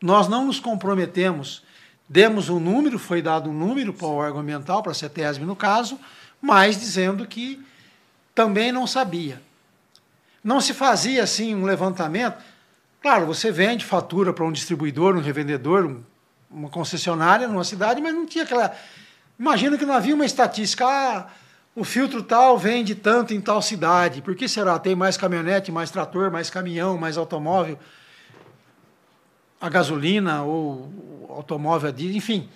Nós não nos comprometemos Demos um número, foi dado um número para o órgão ambiental, para a CETESB no caso, mas dizendo que também não sabia. Não se fazia assim um levantamento. Claro, você vende, fatura para um distribuidor, um revendedor, um, uma concessionária numa cidade, mas não tinha aquela. Imagina que não havia uma estatística. Ah, o filtro tal vende tanto em tal cidade. Por que será? Tem mais caminhonete, mais trator, mais caminhão, mais automóvel a gasolina ou automóvel a diesel, enfim.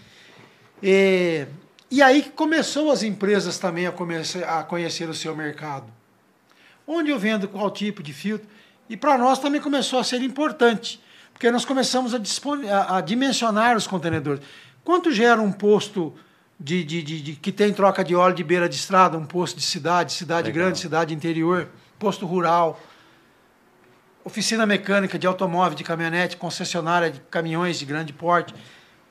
E, e aí começou as empresas também a, comece, a conhecer o seu mercado. Onde eu vendo qual tipo de filtro. E para nós também começou a ser importante, porque nós começamos a, dispor, a, a dimensionar os contenedores. Quanto gera um posto de, de, de, de, que tem troca de óleo de beira de estrada, um posto de cidade, cidade Legal. grande, cidade interior, posto rural? Oficina mecânica de automóvel, de caminhonete, concessionária de caminhões de grande porte.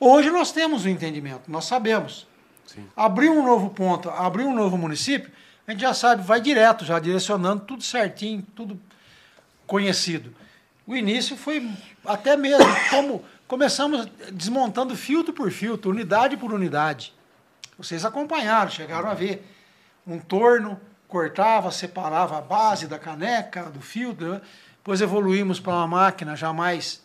Hoje nós temos o um entendimento, nós sabemos. Sim. Abrir um novo ponto, abrir um novo município, a gente já sabe, vai direto, já direcionando tudo certinho, tudo conhecido. O início foi até mesmo como começamos desmontando filtro por filtro, unidade por unidade. Vocês acompanharam, chegaram a ver um torno, cortava, separava a base da caneca, do filtro. Depois evoluímos para uma máquina jamais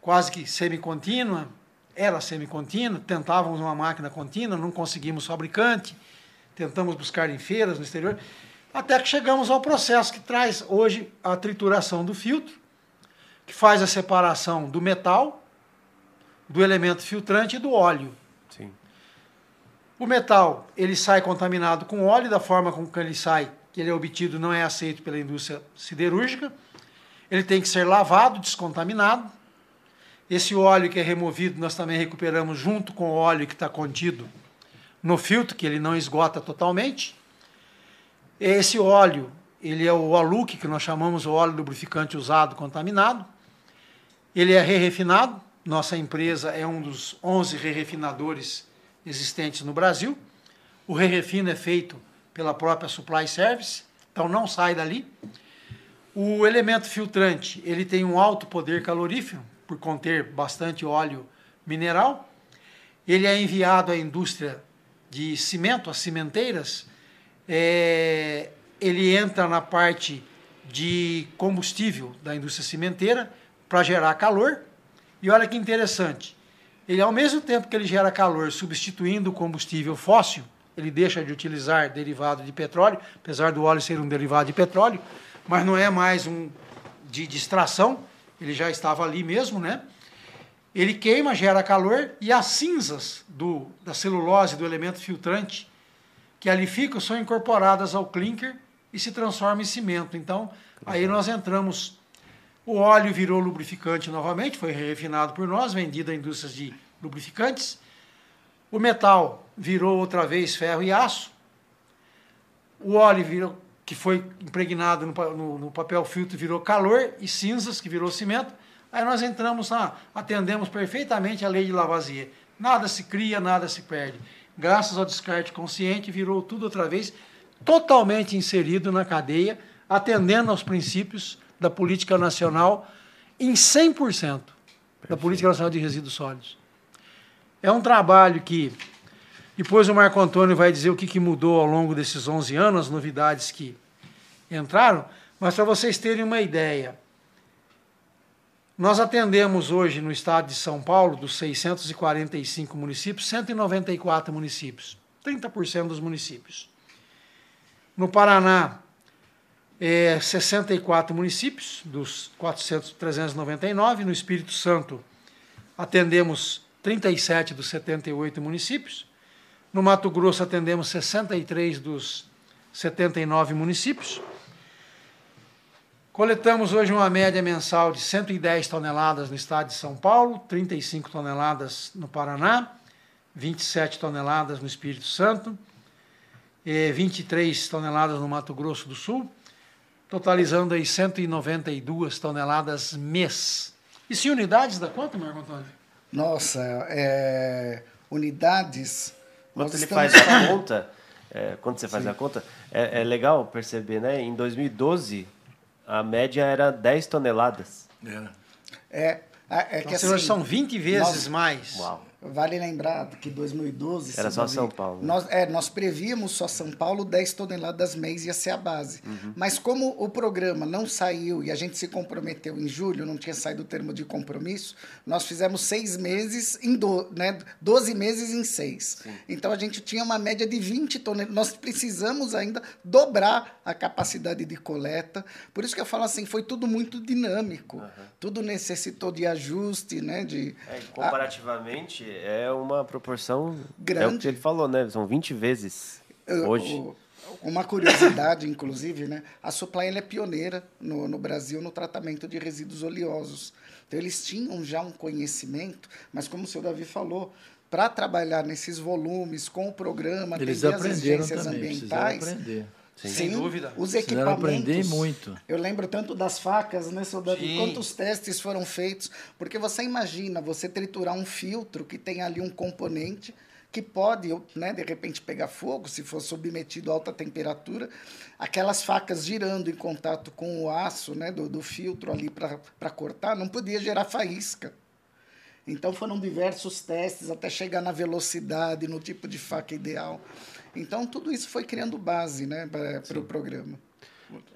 quase que semi-contínua, era semi-contínua, tentávamos uma máquina contínua, não conseguimos fabricante, tentamos buscar em feiras no exterior, até que chegamos ao processo que traz hoje a trituração do filtro, que faz a separação do metal, do elemento filtrante e do óleo. Sim. O metal, ele sai contaminado com óleo, da forma com que ele sai, que ele é obtido, não é aceito pela indústria siderúrgica. Ele tem que ser lavado, descontaminado. Esse óleo que é removido, nós também recuperamos junto com o óleo que está contido no filtro, que ele não esgota totalmente. Esse óleo, ele é o aluque, que nós chamamos o óleo lubrificante usado contaminado. Ele é re-refinado. Nossa empresa é um dos 11 re-refinadores existentes no Brasil. O re-refino é feito pela própria Supply Service, então não sai dali. O elemento filtrante, ele tem um alto poder calorífero, por conter bastante óleo mineral. Ele é enviado à indústria de cimento, as cimenteiras. É, ele entra na parte de combustível da indústria cimenteira para gerar calor. E olha que interessante, ele ao mesmo tempo que ele gera calor substituindo o combustível fóssil, ele deixa de utilizar derivado de petróleo, apesar do óleo ser um derivado de petróleo, mas não é mais um de distração, ele já estava ali mesmo, né? Ele queima, gera calor e as cinzas do, da celulose, do elemento filtrante, que ali ficam, são incorporadas ao clinker e se transformam em cimento. Então, aí nós entramos. O óleo virou lubrificante novamente, foi refinado por nós, vendido a indústrias de lubrificantes. O metal virou outra vez ferro e aço. O óleo virou, que foi impregnado no, no, no papel filtro virou calor e cinzas, que virou cimento. Aí nós entramos lá, atendemos perfeitamente a lei de Lavoisier. Nada se cria, nada se perde. Graças ao descarte consciente, virou tudo outra vez totalmente inserido na cadeia, atendendo aos princípios da política nacional em 100% Perfeito. da política nacional de resíduos sólidos. É um trabalho que depois o Marco Antônio vai dizer o que, que mudou ao longo desses 11 anos, as novidades que entraram, mas para vocês terem uma ideia, nós atendemos hoje no estado de São Paulo, dos 645 municípios, 194 municípios, 30% dos municípios. No Paraná, é, 64 municípios, dos 400, 399. No Espírito Santo, atendemos 37 dos 78 municípios. No Mato Grosso, atendemos 63 dos 79 municípios. Coletamos hoje uma média mensal de 110 toneladas no estado de São Paulo, 35 toneladas no Paraná, 27 toneladas no Espírito Santo, 23 toneladas no Mato Grosso do Sul, totalizando aí 192 toneladas mês. Isso em unidades dá quanto, Marco Antônio? Nossa, é, unidades quando ele faz a conta, é, quando você faz Sim. a conta, é, é, legal perceber, né? Em 2012, a média era 10 toneladas. É, é, é que então, assim, são 20 vezes nós, mais. Uau. Vale lembrar que 2012... Era só São Paulo. Nós, é, nós prevíamos só São Paulo 10 toneladas mês ia ser a base. Uhum. Mas como o programa não saiu e a gente se comprometeu em julho, não tinha saído o termo de compromisso, nós fizemos seis meses em do, né, 12 meses em seis. Sim. Então a gente tinha uma média de 20 toneladas. Nós precisamos ainda dobrar a capacidade de coleta. Por isso que eu falo assim, foi tudo muito dinâmico. Uhum. Tudo necessitou de ajuste, né? De, é, comparativamente... A é uma proporção. Grande. É o que ele falou, né? São 20 vezes hoje. uma curiosidade, inclusive, né? A Supply é pioneira no, no Brasil no tratamento de resíduos oleosos. Então, eles tinham já um conhecimento, mas como o senhor Davi falou, para trabalhar nesses volumes com o programa, eles atender as exigências também, ambientais. Sim. Sem dúvida. Os equipamentos. aprender muito. Eu lembro tanto das facas, né, soldado? Quantos testes foram feitos? Porque você imagina você triturar um filtro que tem ali um componente que pode, né, de repente, pegar fogo se for submetido a alta temperatura. Aquelas facas girando em contato com o aço né, do, do filtro ali para cortar, não podia gerar faísca. Então foram diversos testes até chegar na velocidade, no tipo de faca ideal. Então, tudo isso foi criando base né, para o pro programa.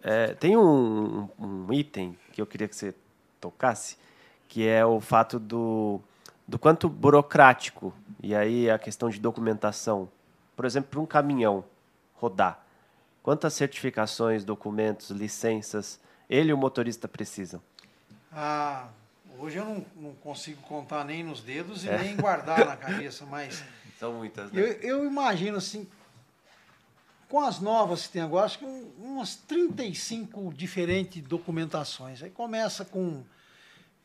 É, tem um, um, item que eu queria que você tocasse, que é o fato do, do quanto burocrático, e aí a questão de documentação. Por exemplo, para um caminhão rodar, quantas certificações, documentos, licenças ele e o motorista precisam? Ah, Hoje eu não, não consigo contar nem nos dedos e é. nem guardar na cabeça, mas. São muitas, né? Eu, eu imagino assim, com as novas que tem agora, acho que umas 35 diferentes documentações. Aí começa com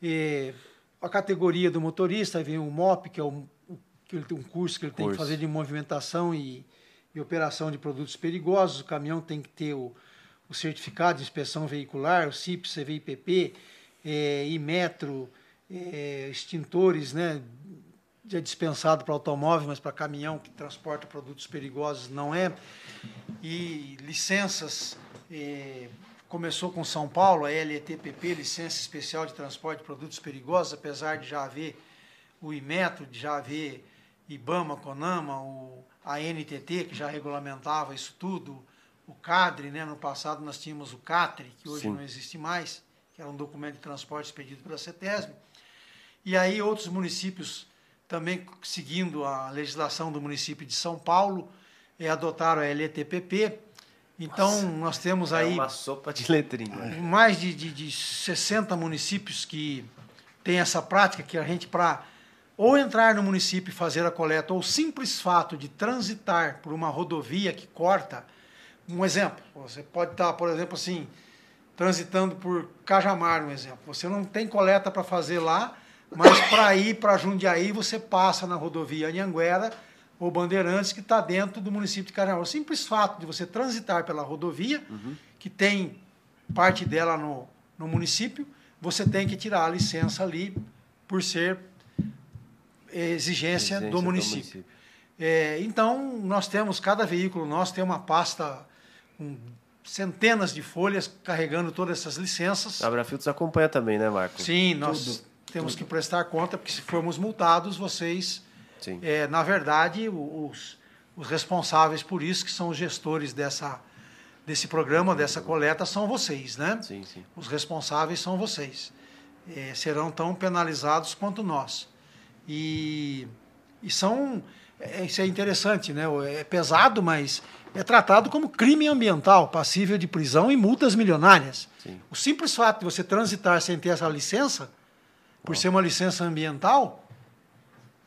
eh, a categoria do motorista, aí vem o MOP, que é um, que ele tem um curso que ele tem que fazer de movimentação e, e, operação de produtos perigosos. O caminhão tem que ter o, o certificado de inspeção veicular, o CIP, CVIPP, eh, Imetro, eh, extintores, né? É dispensado para automóvel, mas para caminhão que transporta produtos perigosos não é. E licenças, eh, começou com São Paulo, a LETPP, Licença Especial de Transporte de Produtos Perigosos, apesar de já haver o IMETRO, de já haver IBAMA, CONAMA, o, a NTT, que já regulamentava isso tudo, o CADRE, né? no passado nós tínhamos o CATRE, que hoje Sim. não existe mais, que era um documento de transporte expedido pela CETESB. E aí outros municípios também seguindo a legislação do município de São Paulo, é, adotaram a LETPP. Então, Nossa, nós temos aí. É uma sopa de letrinha. Mais de, de, de 60 municípios que têm essa prática, que a gente, para ou entrar no município e fazer a coleta, ou o simples fato de transitar por uma rodovia que corta. Um exemplo, você pode estar, por exemplo, assim, transitando por Cajamar, um exemplo. Você não tem coleta para fazer lá, mas para ir para Jundiaí, você passa na rodovia Anhanguera ou Bandeirantes, que está dentro do município de Carnaval. O simples fato de você transitar pela rodovia, uhum. que tem parte dela no, no município, você tem que tirar a licença ali por ser exigência, exigência do município. Do município. É, então, nós temos, cada veículo nosso tem uma pasta com centenas de folhas carregando todas essas licenças. A Abrafiltos acompanha também, né, Marco? Sim, nós Tudo temos que prestar conta, porque se formos multados, vocês, é, na verdade, os, os responsáveis por isso, que são os gestores dessa, desse programa, dessa coleta, são vocês, né? Sim, sim. Os responsáveis são vocês. É, serão tão penalizados quanto nós. E, e são. É, isso é interessante, né? É pesado, mas é tratado como crime ambiental, passível de prisão e multas milionárias. Sim. O simples fato de você transitar sem ter essa licença por ser uma licença ambiental,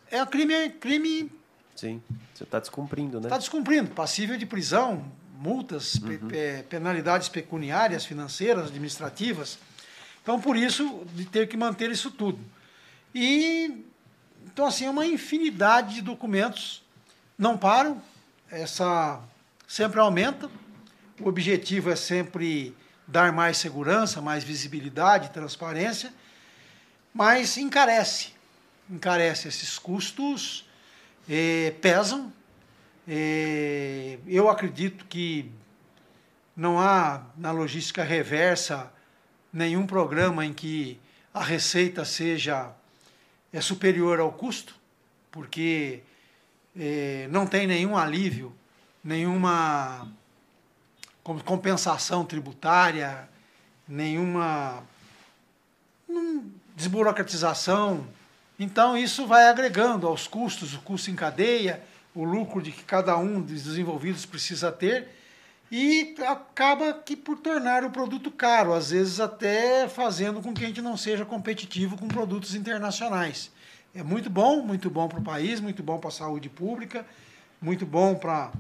é crime. crime Sim, você está descumprindo, né? Está descumprindo, passível de prisão, multas, uhum. pe penalidades pecuniárias, financeiras, administrativas. Então, por isso, de ter que manter isso tudo. E, então, assim, é uma infinidade de documentos. Não param, essa sempre aumenta. O objetivo é sempre dar mais segurança, mais visibilidade, transparência mas encarece. Encarece esses custos, eh, pesam. Eh, eu acredito que não há na logística reversa nenhum programa em que a receita seja é superior ao custo, porque eh, não tem nenhum alívio, nenhuma compensação tributária, nenhuma desburocratização. Então, isso vai agregando aos custos, o custo em cadeia, o lucro de que cada um dos desenvolvidos precisa ter, e acaba que por tornar o produto caro, às vezes até fazendo com que a gente não seja competitivo com produtos internacionais. É muito bom, muito bom para o país, muito bom para a saúde pública, muito bom para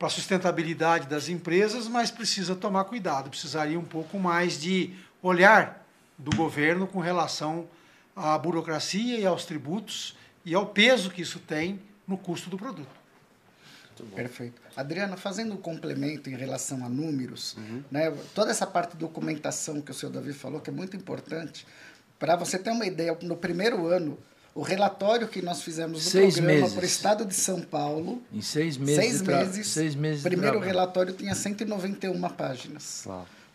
a sustentabilidade das empresas, mas precisa tomar cuidado, precisaria um pouco mais de olhar do governo com relação à burocracia e aos tributos e ao peso que isso tem no custo do produto. Perfeito. Adriana, fazendo um complemento em relação a números, uhum. né, toda essa parte de documentação que o senhor Davi falou, que é muito importante, para você ter uma ideia, no primeiro ano, o relatório que nós fizemos do seis programa para o Estado de São Paulo. Em seis meses. Seis meses. Seis meses. O primeiro relatório tinha 191 páginas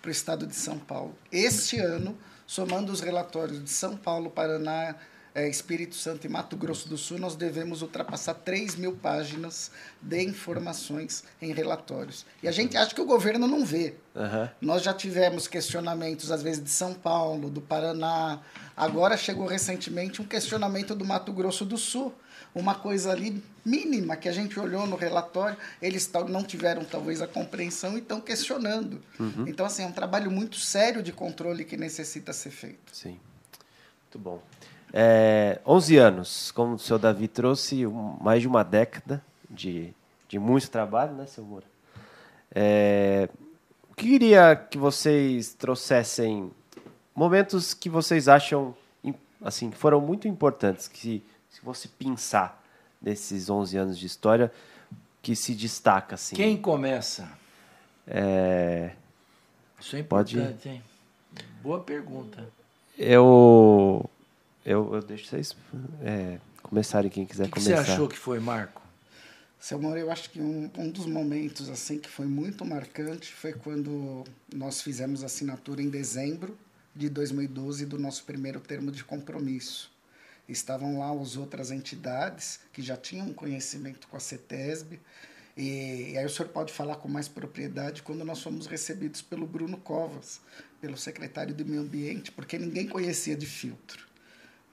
para o Estado de São Paulo. Este ano somando os relatórios de São Paulo, Paraná, é, Espírito Santo e Mato Grosso do Sul, nós devemos ultrapassar 3 mil páginas de informações em relatórios. E a gente acha que o governo não vê. Uhum. Nós já tivemos questionamentos, às vezes, de São Paulo, do Paraná. Agora chegou recentemente um questionamento do Mato Grosso do Sul uma coisa ali mínima que a gente olhou no relatório, eles não tiveram talvez a compreensão e estão questionando. Uhum. Então, assim, é um trabalho muito sério de controle que necessita ser feito. Sim. Muito bom. É, 11 anos, como o seu Davi trouxe, um, mais de uma década de, de muito trabalho, né, seu Moura? É, eu queria que vocês trouxessem momentos que vocês acham assim que foram muito importantes, que se você pensar nesses 11 anos de história, que se destaca assim. Quem começa? É... Isso é importante, Pode... hein? Boa pergunta. Eu, eu, eu deixo vocês é, começarem, quem quiser que começar. O que você achou que foi, Marco? Seu Mauro, eu acho que um, um dos momentos assim que foi muito marcante foi quando nós fizemos a assinatura em dezembro de 2012 do nosso primeiro termo de compromisso. Estavam lá as outras entidades que já tinham conhecimento com a CETESB, e, e aí o senhor pode falar com mais propriedade quando nós fomos recebidos pelo Bruno Covas, pelo secretário do Meio Ambiente, porque ninguém conhecia de filtro.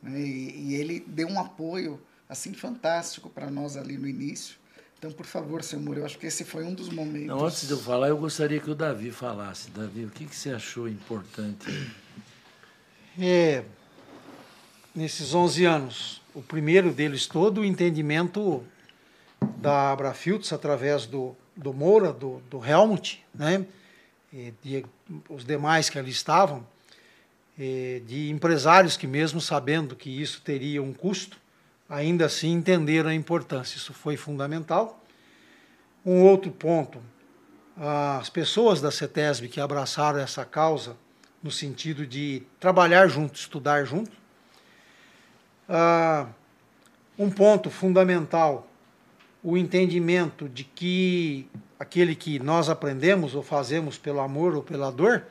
Né? E, e ele deu um apoio assim fantástico para nós ali no início. Então, por favor, senhor Moura, eu acho que esse foi um dos momentos. Não, antes de eu falar, eu gostaria que o Davi falasse. Davi, o que, que você achou importante? É, nesses 11 anos, o primeiro deles todo, o entendimento da Abrafiltz através do, do Moura, do, do Helmut, né? E de, os demais que ali estavam, de empresários que mesmo sabendo que isso teria um custo, ainda assim entenderam a importância. Isso foi fundamental. Um outro ponto, as pessoas da CETESB que abraçaram essa causa no sentido de trabalhar junto, estudar junto. Ah, um ponto fundamental, o entendimento de que aquele que nós aprendemos ou fazemos pelo amor ou pela dor,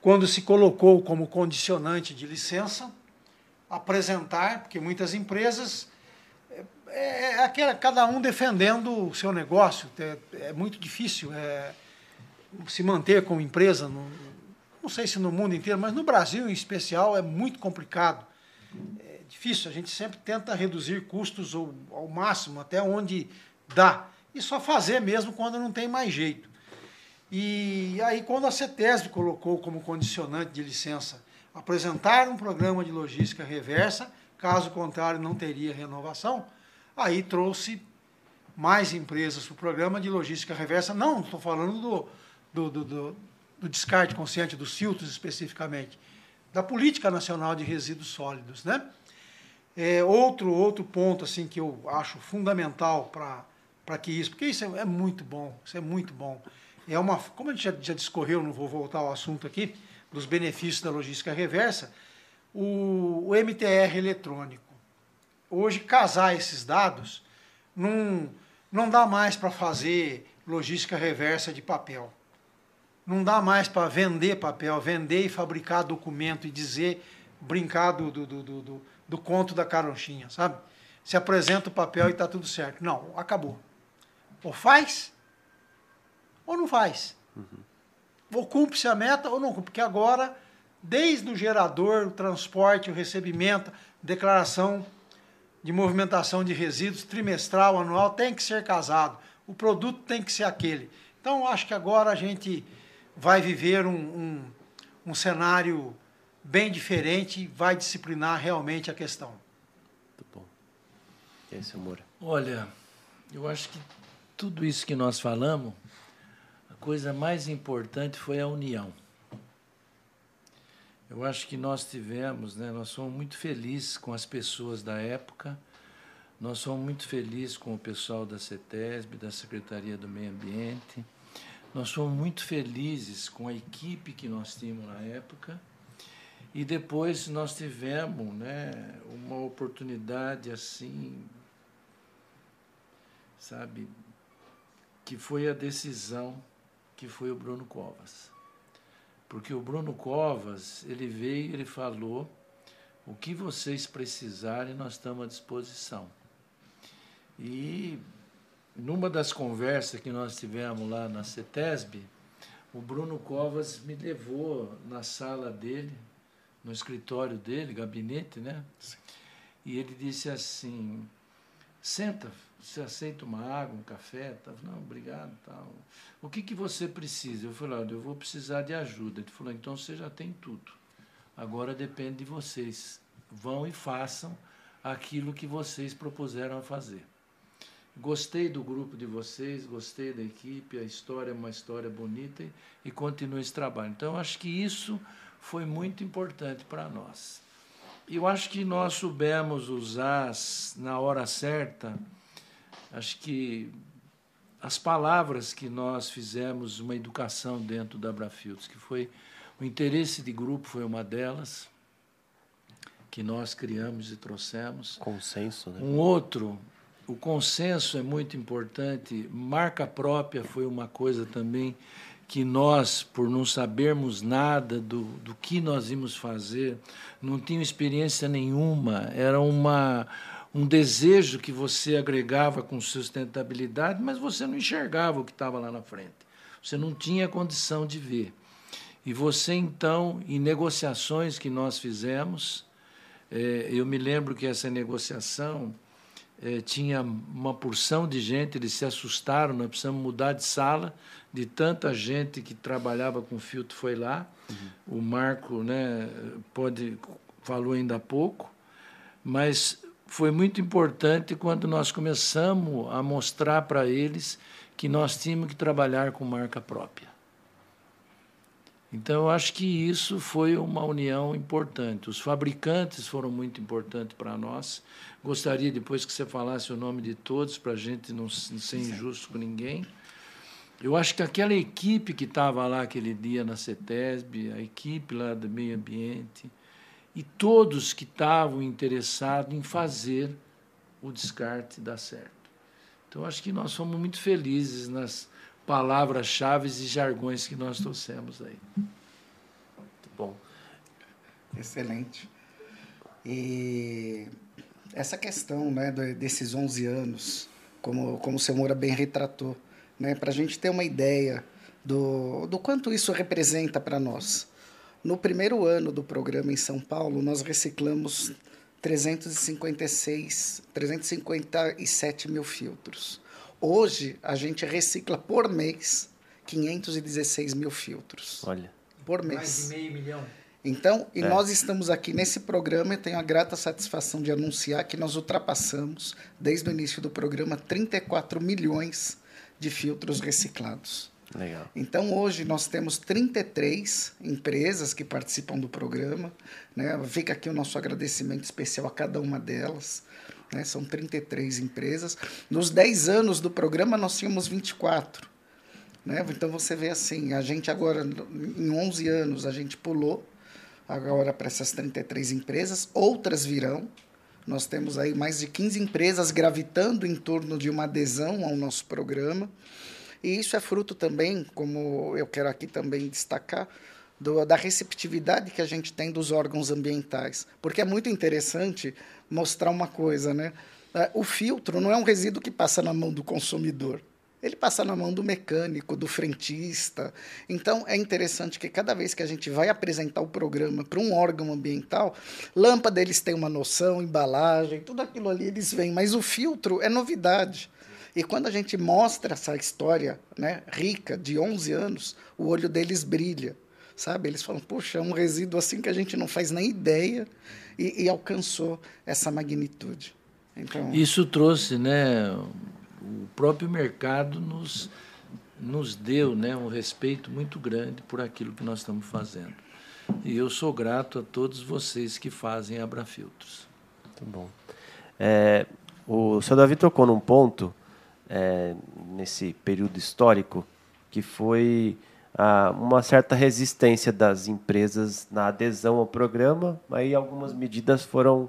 quando se colocou como condicionante de licença, apresentar, porque muitas empresas é, é aquela, cada um defendendo o seu negócio, é, é muito difícil é, se manter como empresa no, não sei se no mundo inteiro, mas no Brasil em especial é muito complicado. Difícil, a gente sempre tenta reduzir custos ao, ao máximo, até onde dá. E só fazer mesmo quando não tem mais jeito. E aí, quando a CETESB colocou como condicionante de licença apresentar um programa de logística reversa, caso contrário, não teria renovação, aí trouxe mais empresas para o programa de logística reversa. Não, estou falando do, do, do, do do descarte consciente dos filtros especificamente, da política nacional de resíduos sólidos, né? É, outro outro ponto assim que eu acho fundamental para que isso, porque isso é, é, muito bom, isso é muito bom. É uma, como a gente já, já discorreu, não vou voltar ao assunto aqui, dos benefícios da logística reversa, o, o MTR eletrônico. Hoje, casar esses dados não, não dá mais para fazer logística reversa de papel. Não dá mais para vender papel, vender e fabricar documento e dizer, brincar do, do, do, do, do conto da caronchinha, sabe? Se apresenta o papel e está tudo certo. Não, acabou. Ou faz, ou não faz. Uhum. Ou cumpre-se a meta ou não cumpre. Porque agora, desde o gerador, o transporte, o recebimento, declaração de movimentação de resíduos trimestral, anual, tem que ser casado. O produto tem que ser aquele. Então, acho que agora a gente vai viver um, um, um cenário bem diferente, vai disciplinar realmente a questão. Muito bom. E aí, Moura? Olha, eu acho que tudo isso que nós falamos, a coisa mais importante foi a união. Eu acho que nós tivemos, né, nós somos muito felizes com as pessoas da época, nós somos muito felizes com o pessoal da CETESB, da Secretaria do Meio Ambiente, nós fomos muito felizes com a equipe que nós tínhamos na época. E depois nós tivemos né, uma oportunidade assim, sabe, que foi a decisão que foi o Bruno Covas. Porque o Bruno Covas, ele veio ele falou, o que vocês precisarem, nós estamos à disposição. E numa das conversas que nós tivemos lá na CETESB, o Bruno Covas me levou na sala dele, no escritório dele, gabinete, né? E ele disse assim: senta, você aceita uma água, um café? Não, obrigado. Tal. O que, que você precisa? Eu falei: olha, eu vou precisar de ajuda. Ele falou: então você já tem tudo. Agora depende de vocês vão e façam aquilo que vocês propuseram a fazer. Gostei do grupo de vocês, gostei da equipe, a história é uma história bonita e, e continue esse trabalho. Então, acho que isso foi muito importante para nós. Eu acho que nós soubemos usar na hora certa, acho que as palavras que nós fizemos uma educação dentro da Abrafields, que foi o interesse de grupo foi uma delas, que nós criamos e trouxemos. Consenso, né? Um outro, o consenso é muito importante, marca própria foi uma coisa também que nós, por não sabermos nada do, do que nós íamos fazer, não tínhamos experiência nenhuma, era uma, um desejo que você agregava com sustentabilidade, mas você não enxergava o que estava lá na frente. Você não tinha condição de ver. E você, então, em negociações que nós fizemos, é, eu me lembro que essa negociação é, tinha uma porção de gente, eles se assustaram, nós precisamos mudar de sala, de tanta gente que trabalhava com filtro foi lá. Uhum. O Marco né, pode, falou ainda há pouco, mas foi muito importante quando nós começamos a mostrar para eles que nós tínhamos que trabalhar com marca própria. Então, eu acho que isso foi uma união importante. Os fabricantes foram muito importantes para nós. Gostaria depois que você falasse o nome de todos, para a gente não ser injusto com ninguém. Eu acho que aquela equipe que estava lá aquele dia na CETESB, a equipe lá do meio ambiente, e todos que estavam interessados em fazer o descarte dar certo. Então, acho que nós fomos muito felizes nas palavras-chave e jargões que nós trouxemos aí. Muito bom. Excelente. E essa questão né, desses 11 anos, como, como o seu Moura bem retratou, né, para a gente ter uma ideia do, do quanto isso representa para nós. No primeiro ano do programa em São Paulo, nós reciclamos 356, 357 mil filtros. Hoje, a gente recicla por mês 516 mil filtros. Olha. Por mês. Mais de meio milhão. Então, e é. nós estamos aqui nesse programa e tenho a grata satisfação de anunciar que nós ultrapassamos, desde o início do programa, 34 milhões de filtros reciclados. Legal. Então, hoje nós temos 33 empresas que participam do programa. Né? Fica aqui o nosso agradecimento especial a cada uma delas. Né? São 33 empresas. Nos 10 anos do programa, nós tínhamos 24. Né? Então você vê assim, a gente agora, em 11 anos, a gente pulou agora para essas 33 empresas, outras virão. Nós temos aí mais de 15 empresas gravitando em torno de uma adesão ao nosso programa. E isso é fruto também, como eu quero aqui também destacar, do, da receptividade que a gente tem dos órgãos ambientais. Porque é muito interessante mostrar uma coisa, né? É, o filtro não é um resíduo que passa na mão do consumidor. Ele passa na mão do mecânico, do frentista. Então, é interessante que cada vez que a gente vai apresentar o programa para um órgão ambiental, lâmpada eles têm uma noção, embalagem, tudo aquilo ali eles veem, mas o filtro é novidade. E quando a gente mostra essa história né, rica de 11 anos, o olho deles brilha sabe? Eles falam, poxa, é um resíduo assim que a gente não faz nem ideia e, e alcançou essa magnitude. Então, Isso trouxe, né? O próprio mercado nos, nos deu né, um respeito muito grande por aquilo que nós estamos fazendo. E eu sou grato a todos vocês que fazem Abrafiltros. Muito bom. É, o senhor Davi tocou num ponto, é, nesse período histórico, que foi uma certa resistência das empresas na adesão ao programa, aí algumas medidas foram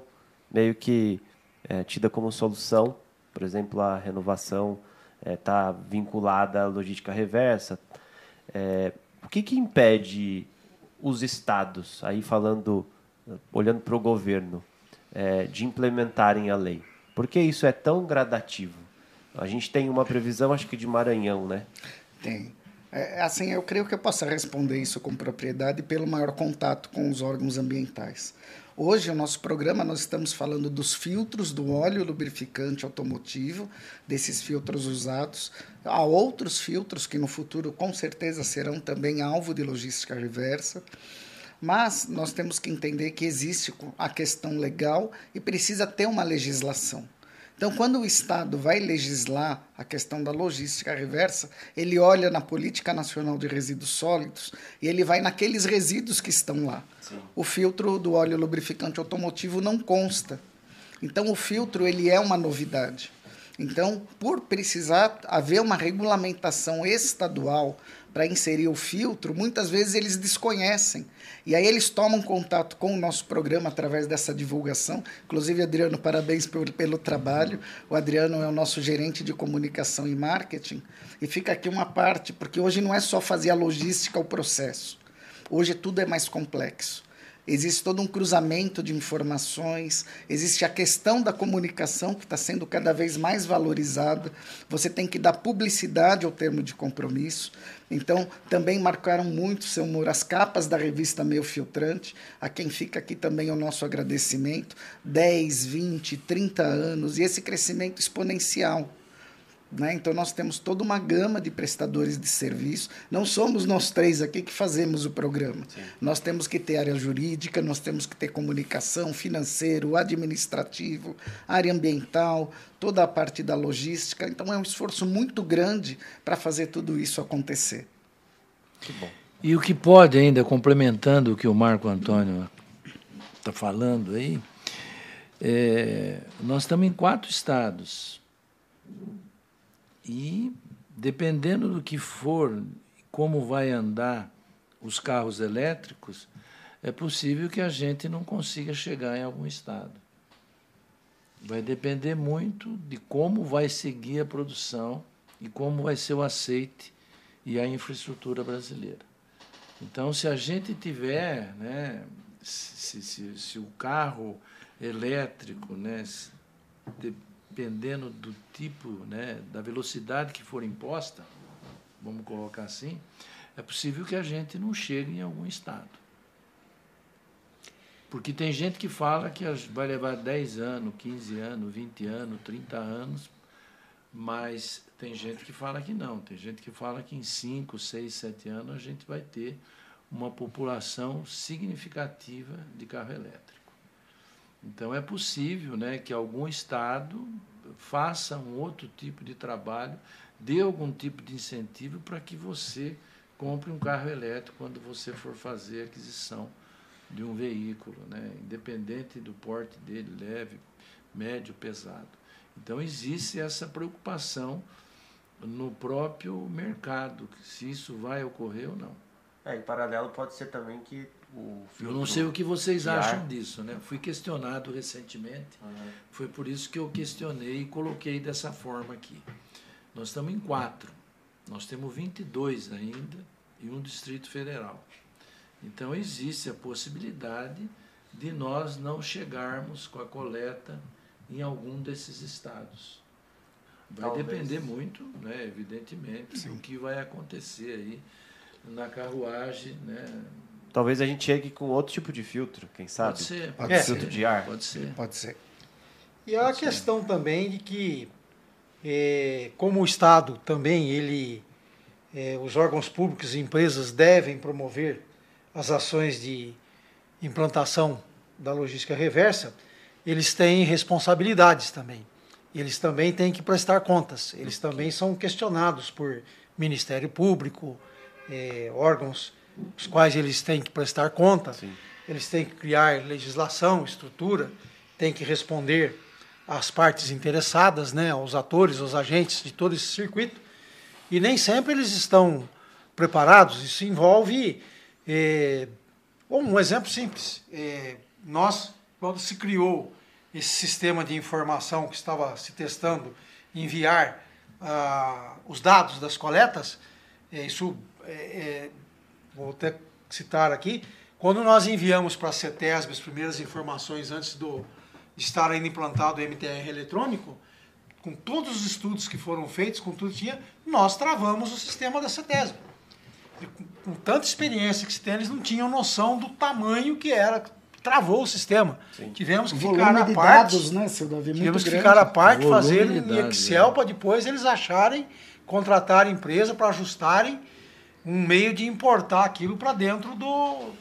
meio que é, tidas como solução. Por exemplo, a renovação está é, vinculada à logística reversa. É, o que, que impede os estados, aí falando, olhando para o governo, é, de implementarem a lei? Por que isso é tão gradativo? A gente tem uma previsão, acho que de Maranhão, né? Tem. É, assim, eu creio que eu possa responder isso com propriedade pelo maior contato com os órgãos ambientais. Hoje, o nosso programa, nós estamos falando dos filtros do óleo lubrificante automotivo, desses filtros usados. Há outros filtros que no futuro, com certeza, serão também alvo de logística reversa. Mas nós temos que entender que existe a questão legal e precisa ter uma legislação. Então, quando o Estado vai legislar a questão da logística reversa, ele olha na Política Nacional de Resíduos Sólidos e ele vai naqueles resíduos que estão lá. Sim. O filtro do óleo lubrificante automotivo não consta. Então, o filtro ele é uma novidade. Então, por precisar haver uma regulamentação estadual para inserir o filtro, muitas vezes eles desconhecem. E aí eles tomam contato com o nosso programa através dessa divulgação. Inclusive, Adriano, parabéns pelo, pelo trabalho. O Adriano é o nosso gerente de comunicação e marketing. E fica aqui uma parte, porque hoje não é só fazer a logística, o processo. Hoje tudo é mais complexo existe todo um cruzamento de informações, existe a questão da comunicação que está sendo cada vez mais valorizada. Você tem que dar publicidade ao termo de compromisso. Então, também marcaram muito, seu humor, as capas da revista Meio Filtrante, a quem fica aqui também o nosso agradecimento. 10, 20, 30 anos, e esse crescimento exponencial. Né? Então, nós temos toda uma gama de prestadores de serviço. Não somos nós três aqui que fazemos o programa. Sim. Nós temos que ter área jurídica, nós temos que ter comunicação, financeiro, administrativo, área ambiental, toda a parte da logística. Então, é um esforço muito grande para fazer tudo isso acontecer. Que bom. E o que pode ainda, complementando o que o Marco Antônio está falando aí, é, nós estamos em quatro estados e, dependendo do que for, como vai andar os carros elétricos, é possível que a gente não consiga chegar em algum estado. Vai depender muito de como vai seguir a produção e como vai ser o aceite e a infraestrutura brasileira. Então, se a gente tiver, né, se, se, se o carro elétrico, né, dependendo do tipo, né, da velocidade que for imposta, vamos colocar assim, é possível que a gente não chegue em algum estado. Porque tem gente que fala que vai levar 10 anos, 15 anos, 20 anos, 30 anos, mas tem gente que fala que não. Tem gente que fala que em 5, 6, 7 anos a gente vai ter uma população significativa de carro elétrico. Então é possível né, que algum Estado faça um outro tipo de trabalho, dê algum tipo de incentivo para que você compre um carro elétrico quando você for fazer a aquisição de um veículo, né, independente do porte dele, leve, médio, pesado. Então existe essa preocupação no próprio mercado, se isso vai ocorrer ou não. É, em paralelo pode ser também que eu não sei o que vocês acham disso, né? Fui questionado recentemente, uhum. foi por isso que eu questionei e coloquei dessa forma aqui. Nós estamos em quatro, nós temos 22 ainda e um Distrito Federal. Então existe a possibilidade de nós não chegarmos com a coleta em algum desses estados. Vai Talvez. depender muito, né, evidentemente, Sim. do que vai acontecer aí na carruagem, né, Talvez a gente chegue com outro tipo de filtro, quem sabe? Pode ser. Pode é, filtro de ar. Pode ser. Pode ser. E há a questão ser. também de que, é, como o Estado também, ele, é, os órgãos públicos e empresas devem promover as ações de implantação da logística reversa, eles têm responsabilidades também. Eles também têm que prestar contas. Eles também são questionados por Ministério Público, é, órgãos os quais eles têm que prestar conta, Sim. eles têm que criar legislação, estrutura, têm que responder às partes interessadas, né, aos atores, aos agentes de todo esse circuito, e nem sempre eles estão preparados. Isso envolve é, um exemplo simples. É, nós, quando se criou esse sistema de informação que estava se testando, enviar ah, os dados das coletas, é, isso é, vou até citar aqui, quando nós enviamos para a CETESB as primeiras informações antes do, de estar ainda implantado o MTR eletrônico, com todos os estudos que foram feitos, com tudo que tinha, nós travamos o sistema da CETESB. Com, com, tanta experiência que se tem, eles não tinham noção do tamanho que era, travou o sistema. Sim. Tivemos que ficar à parte. Dados, né, seu Davi, tivemos que ficar à parte, fazer em Excel, é. para depois eles acharem, contratar a empresa para ajustarem um meio de importar aquilo para dentro do,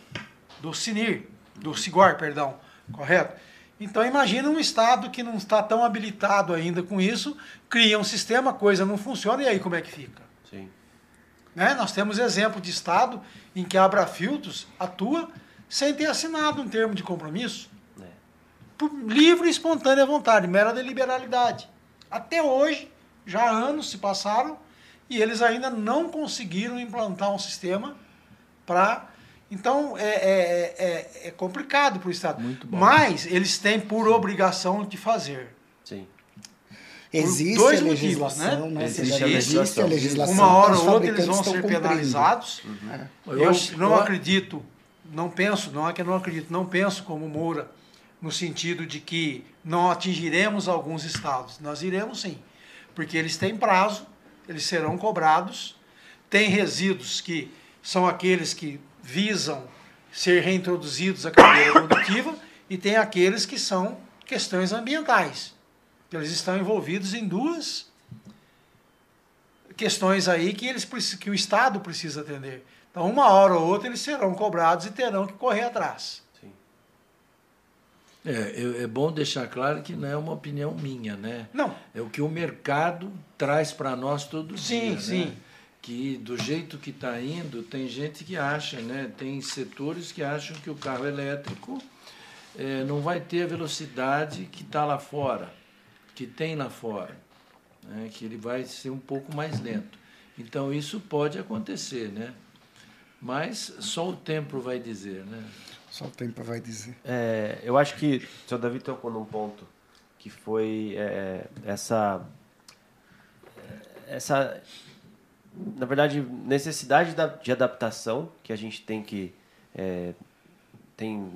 do CINIR, do CIGOR, perdão, correto? Então imagina um Estado que não está tão habilitado ainda com isso, cria um sistema, a coisa não funciona, e aí como é que fica? Sim. Né? Nós temos exemplo de Estado em que a Abrafiltros atua sem ter assinado um termo de compromisso. É. Por livre e espontânea vontade, mera deliberalidade. Até hoje, já anos se passaram, e eles ainda não conseguiram implantar um sistema para. Então é, é, é, é complicado para o Estado. Muito bom. Mas eles têm por obrigação de fazer. Sim. Existe dois a motivos, legislação, né? né? Existe Existe legislação. a legislação. Uma hora ou outra eles vão ser cumprindo. penalizados. Eu Eu, acho- não eu- acredito, não penso, não é que eu não acredito, não penso como Moura, no sentido de que não atingiremos alguns estados. Nós iremos sim, porque eles têm prazo, eles serão cobrados, tem resíduos que são aqueles que visam ser reintroduzidos à cadeia produtiva e tem aqueles que são questões ambientais. Eles estão envolvidos em duas questões aí que, eles, que o Estado precisa atender. Então, uma hora ou outra, eles serão cobrados e terão que correr atrás. Sim. É, é bom deixar claro que não é uma opinião minha, né? Não, É o que o mercado traz para nós todo Sim, dia. sim. Né? Que do jeito que está indo, tem gente que acha, né? tem setores que acham que o carro elétrico eh, não vai ter a velocidade que está lá fora, que tem lá fora, né? que ele vai ser um pouco mais lento. Então isso pode acontecer, né? Mas só o tempo vai dizer, né? Só o tempo vai dizer. É, eu acho que o senhor Davi tocou num ponto que foi é, essa, essa, na verdade, necessidade da- de adaptação que a gente tem que é, tem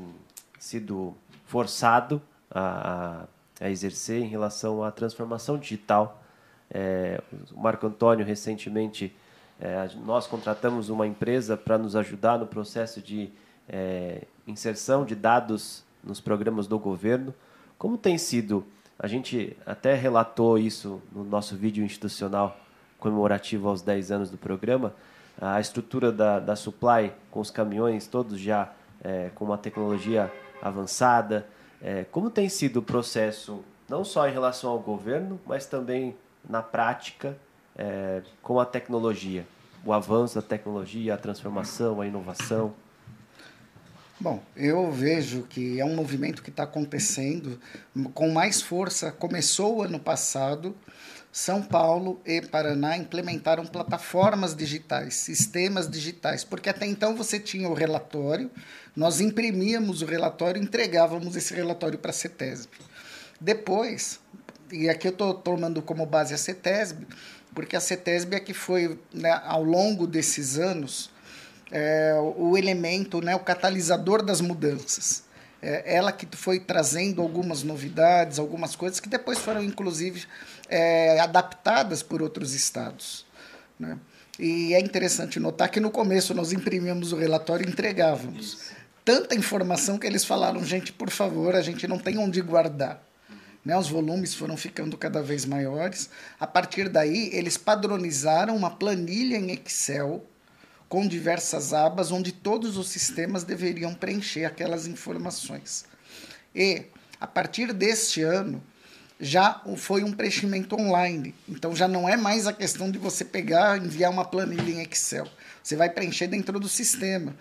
sido forçado a- a exercer em relação à transformação digital. É, o Marco Antônio recentemente é, nós contratamos uma empresa para nos ajudar no processo de é, inserção de dados nos programas do governo. Como tem sido? A gente até relatou isso no nosso vídeo institucional comemorativo aos 10 anos do programa. A estrutura da, da supply com os caminhões todos já é, com uma tecnologia avançada. É, como tem sido o processo, não só em relação ao governo, mas também na prática é, com a tecnologia? O avanço da tecnologia, a transformação, a inovação. Bom, eu vejo que é um movimento que está acontecendo com mais força. Começou ano passado. São Paulo e Paraná implementaram plataformas digitais, sistemas digitais, porque até então você tinha o relatório, nós imprimíamos o relatório entregávamos esse relatório para a CETESB. Depois, e aqui eu estou tomando como base a CETESB, porque a CETESB é que foi, né, ao longo desses anos, é, o elemento, né, o catalisador das mudanças. É, ela que foi trazendo algumas novidades, algumas coisas que depois foram, inclusive, é, adaptadas por outros estados. Né? E é interessante notar que no começo nós imprimíamos o relatório e entregávamos. Tanta informação que eles falaram, gente, por favor, a gente não tem onde guardar. Né? Os volumes foram ficando cada vez maiores. A partir daí, eles padronizaram uma planilha em Excel com diversas abas onde todos os sistemas deveriam preencher aquelas informações. E, a partir deste ano, já foi um preenchimento online. Então, já não é mais a questão de você pegar enviar uma planilha em Excel. Você vai preencher dentro do sistema.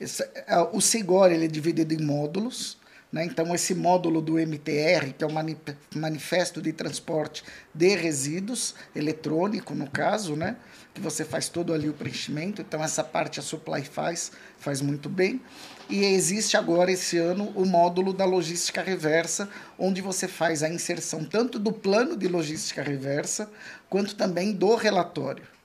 É, o Sigor ele é dividido em módulos. Né? Então, esse módulo do MTR, que é o Manifesto de Transporte de Resíduos, eletrônico no caso, né? Que você faz todo ali o preenchimento. Então, essa parte a Supply faz, faz muito bem. E existe agora, esse ano, o módulo da logística reversa, onde você faz a inserção tanto do plano de logística reversa, quanto também do relatório.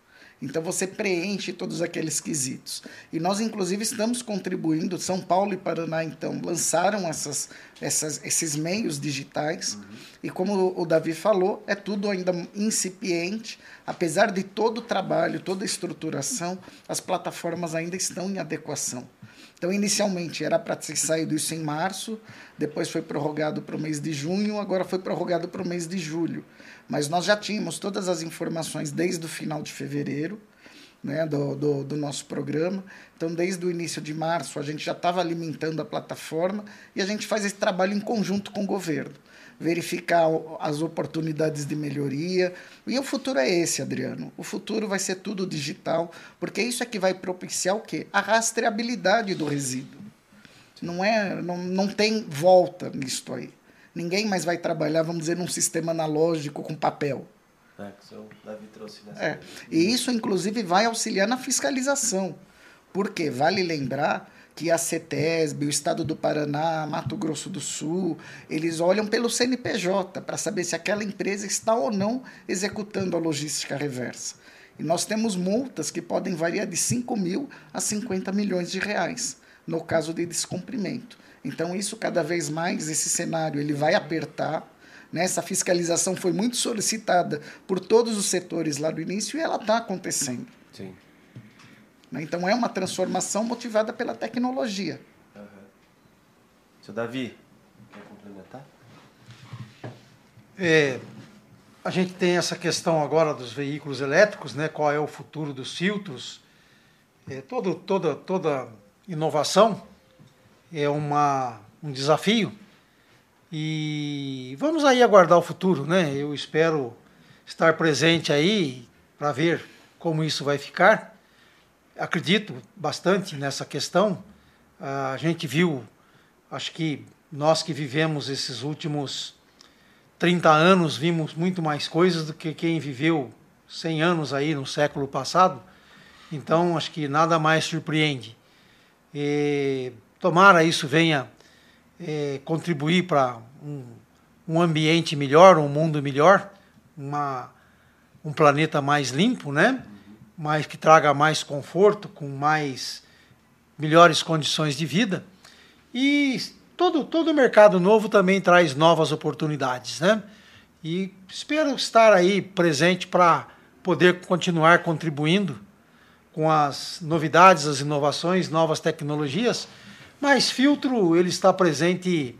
Então você preenche todos aqueles quesitos. E nós, inclusive, estamos contribuindo. São Paulo e Paraná, então, lançaram essas, essas, esses meios digitais. Uhum. E como o Davi falou, é tudo ainda incipiente. Apesar de todo o trabalho, toda a estruturação, as plataformas ainda estão em adequação. Então, inicialmente era para ter saído isso em março, depois foi prorrogado para o mês de junho, agora foi prorrogado para o mês de julho. Mas nós já tínhamos todas as informações desde o final de fevereiro, né, do, do, do, nosso programa. Então, desde o início de março, a gente já estava alimentando a plataforma e a gente faz esse trabalho em conjunto com o governo verificar as oportunidades de melhoria. E o futuro é esse, Adriano. O futuro vai ser tudo digital, porque isso é que vai propiciar o quê? A rastreabilidade do resíduo. Não é, não, não tem volta nisso aí. Ninguém mais vai trabalhar, vamos dizer, num sistema analógico com papel. É, que o Davi trouxe nessa é. E isso, inclusive, vai auxiliar na fiscalização. Porque vale lembrar que a CETESB, o Estado do Paraná, Mato Grosso do Sul, eles olham pelo CNPJ para saber se aquela empresa está ou não executando a logística reversa. E nós temos multas que podem variar de 5 mil a 50 milhões de reais, no caso de descumprimento. Então, isso cada vez mais, esse cenário, ele vai apertar. Né? Essa fiscalização foi muito solicitada por todos os setores lá do início e ela está acontecendo. Sim. Né? Então é uma transformação motivada pela tecnologia. Uhum. Seu Davi, quer complementar? É, a gente tem essa questão agora dos veículos elétricos, né? qual é o futuro dos filtros. É, todo, toda, toda inovação é uma, um desafio. E vamos aí aguardar o futuro, né? Eu espero estar presente aí para ver como isso vai ficar acredito bastante nessa questão. A gente viu, acho que nós que vivemos esses últimos 30 anos, vimos muito mais coisas do que quem viveu 100 anos aí no século passado. Então, acho que nada mais surpreende. E, tomara isso venha é, contribuir para um, um ambiente melhor, um mundo melhor, uma, um planeta mais limpo, né? mais que traga mais conforto, com mais melhores condições de vida. E todo todo mercado novo também traz novas oportunidades, né? E espero estar aí presente para poder continuar contribuindo com as novidades, as inovações, novas tecnologias. Mas filtro ele está presente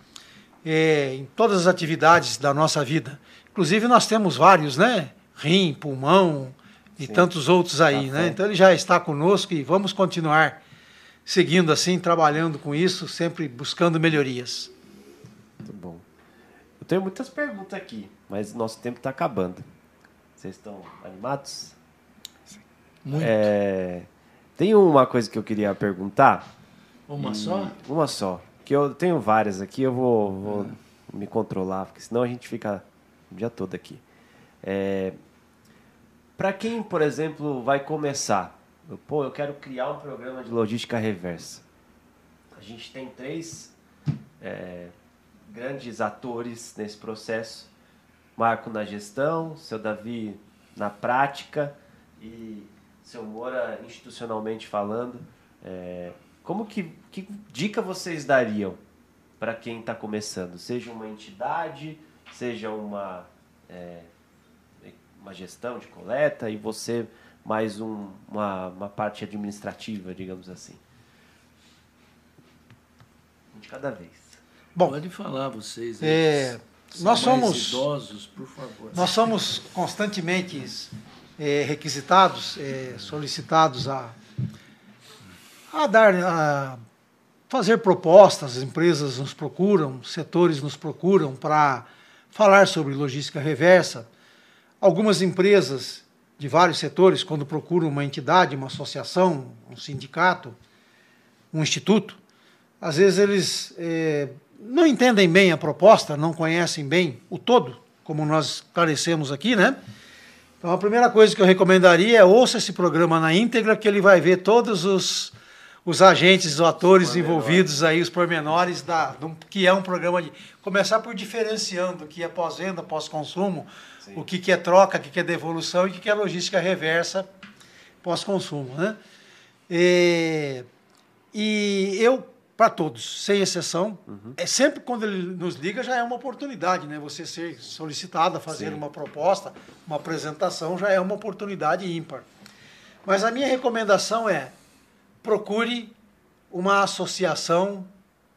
é, em todas as atividades da nossa vida. Inclusive nós temos vários, né? Rim, pulmão, e Sim. tantos outros aí, tá né? Então ele já está conosco e vamos continuar seguindo assim, trabalhando com isso, sempre buscando melhorias. Muito bom. Eu tenho muitas perguntas aqui, mas nosso tempo está acabando. Vocês estão animados? Muito. É, tem uma coisa que eu queria perguntar. Uma e... só? Uma só. Que eu tenho várias aqui, eu vou, vou ah. me controlar, porque senão a gente fica o dia todo aqui. É, para quem, por exemplo, vai começar, pô, eu quero criar um programa de logística reversa. A gente tem três é, grandes atores nesse processo: Marco na gestão, seu Davi na prática e seu Moura institucionalmente falando. É, como que, que dica vocês dariam para quem está começando? Seja uma entidade, seja uma é, uma gestão de coleta e você mais um, uma, uma parte administrativa, digamos assim. Um de cada vez. Bom, pode falar vocês. É, nós somos idosos, por favor. Nós somos constantemente é, requisitados, é, solicitados a, a dar, a fazer propostas. As empresas nos procuram, setores nos procuram para falar sobre logística reversa. Algumas empresas de vários setores, quando procuram uma entidade, uma associação, um sindicato, um instituto, às vezes eles é, não entendem bem a proposta, não conhecem bem o todo, como nós esclarecemos aqui, né? Então a primeira coisa que eu recomendaria é ouça esse programa na íntegra, que ele vai ver todos os, os agentes, os atores envolvidos aí, os pormenores da, do, que é um programa de. Começar por diferenciando o que é pós-venda, pós-consumo, o que, que é troca, o que, que é devolução e o que, que é logística reversa pós-consumo. Né? E, e eu, para todos, sem exceção, uhum. é sempre quando ele nos liga já é uma oportunidade, né? Você ser solicitado a fazer Sim. uma proposta, uma apresentação já é uma oportunidade ímpar. Mas a minha recomendação é procure uma associação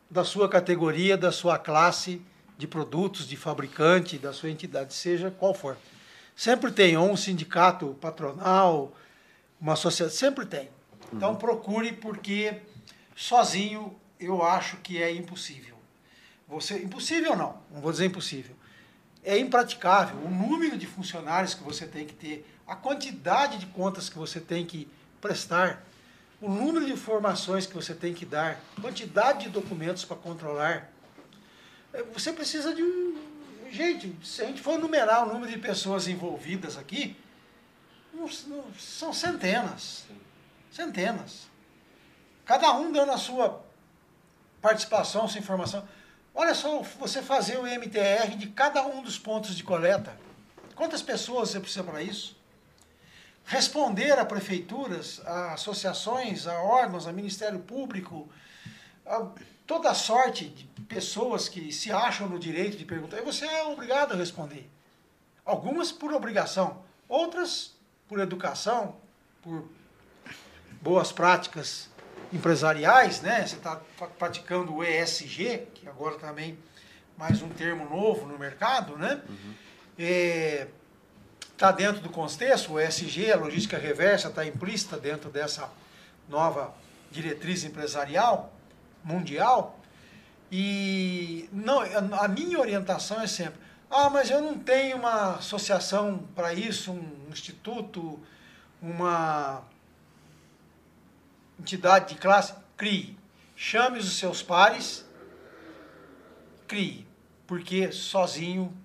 da sua categoria, da sua classe, de produtos, de fabricante, da sua entidade, seja qual for. Sempre tem ou um sindicato patronal, uma sociedade. Sempre tem. Então uhum. procure, porque sozinho eu acho que é impossível. Você, impossível não, não vou dizer impossível. É impraticável o número de funcionários que você tem que ter, a quantidade de contas que você tem que prestar, o número de informações que você tem que dar, quantidade de documentos para controlar. É, você precisa de um. Gente, se a gente for numerar o número de pessoas envolvidas aqui, são centenas. Centenas. Cada um dando a sua participação, sua informação. Olha só, você fazer o MTR de cada um dos pontos de coleta. Quantas pessoas você precisa para isso? Responder a prefeituras, a associações, a órgãos, a Ministério Público, a toda sorte de pessoas que se acham no direito de perguntar. E você é obrigado a responder. Algumas por obrigação, outras por educação, por boas práticas empresariais, né? Você está praticando o ESG, que agora também mais um termo novo no mercado, né? Uhum. É, está dentro do contexto, o ESG, a logística reversa, está implícita dentro dessa nova diretriz empresarial mundial. E não, a minha orientação é sempre: ah, mas eu não tenho uma associação para isso, um instituto, uma entidade de classe, crie. Chame os seus pares, crie. Porque sozinho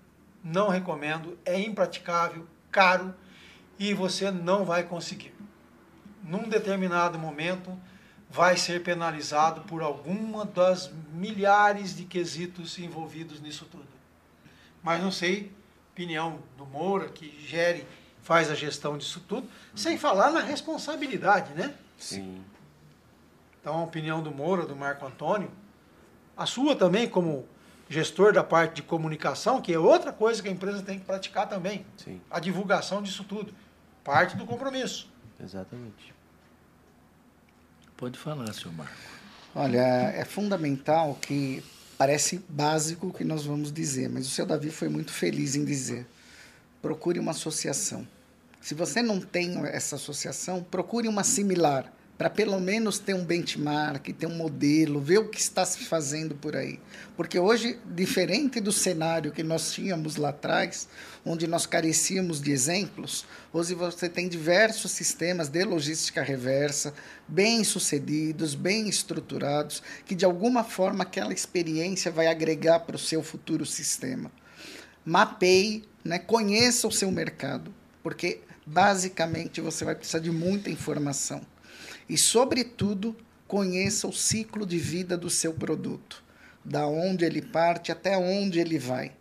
não recomendo, é impraticável, caro e você não vai conseguir. Num determinado momento, vai ser penalizado por alguma das milhares de quesitos envolvidos nisso tudo. Mas não sei, opinião do Moura, que gere, faz a gestão disso tudo, sem falar na responsabilidade, né? Sim. Então, a opinião do Moura, do Marco Antônio, a sua também como gestor da parte de comunicação, que é outra coisa que a empresa tem que praticar também. Sim. A divulgação disso tudo. Parte do compromisso. Exatamente. Pode falar, senhor Marco. Olha, é fundamental que parece básico o que nós vamos dizer, mas o seu Davi foi muito feliz em dizer. Procure uma associação. Se você não tem essa associação, procure uma similar para pelo menos ter um benchmark, ter um modelo, ver o que está se fazendo por aí. Porque hoje, diferente do cenário que nós tínhamos lá atrás, onde nós carecíamos de exemplos, hoje você tem diversos sistemas de logística reversa, bem sucedidos, bem estruturados, que de alguma forma aquela experiência vai agregar para o seu futuro sistema. Mapeie, né, conheça o seu mercado, porque basicamente você vai precisar de muita informação e, sobretudo, conheça o ciclo de vida do seu produto, da onde ele parte até onde ele vai.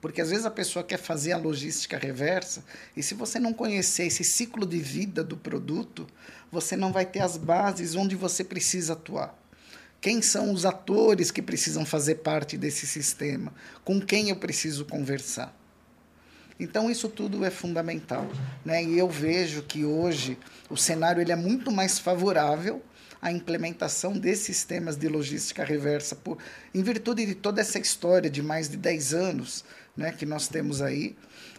Porque às vezes a pessoa quer fazer a logística reversa e se você não conhecer esse ciclo de vida do produto, você não vai ter as bases onde você precisa atuar. Quem são os atores que precisam fazer parte desse sistema? Com quem eu preciso conversar? Então isso tudo é fundamental, né? E eu vejo que hoje o cenário ele é muito mais favorável à implementação desses sistemas de logística reversa por, em virtude de toda essa história de mais de 10 anos, né, que nós temos aí.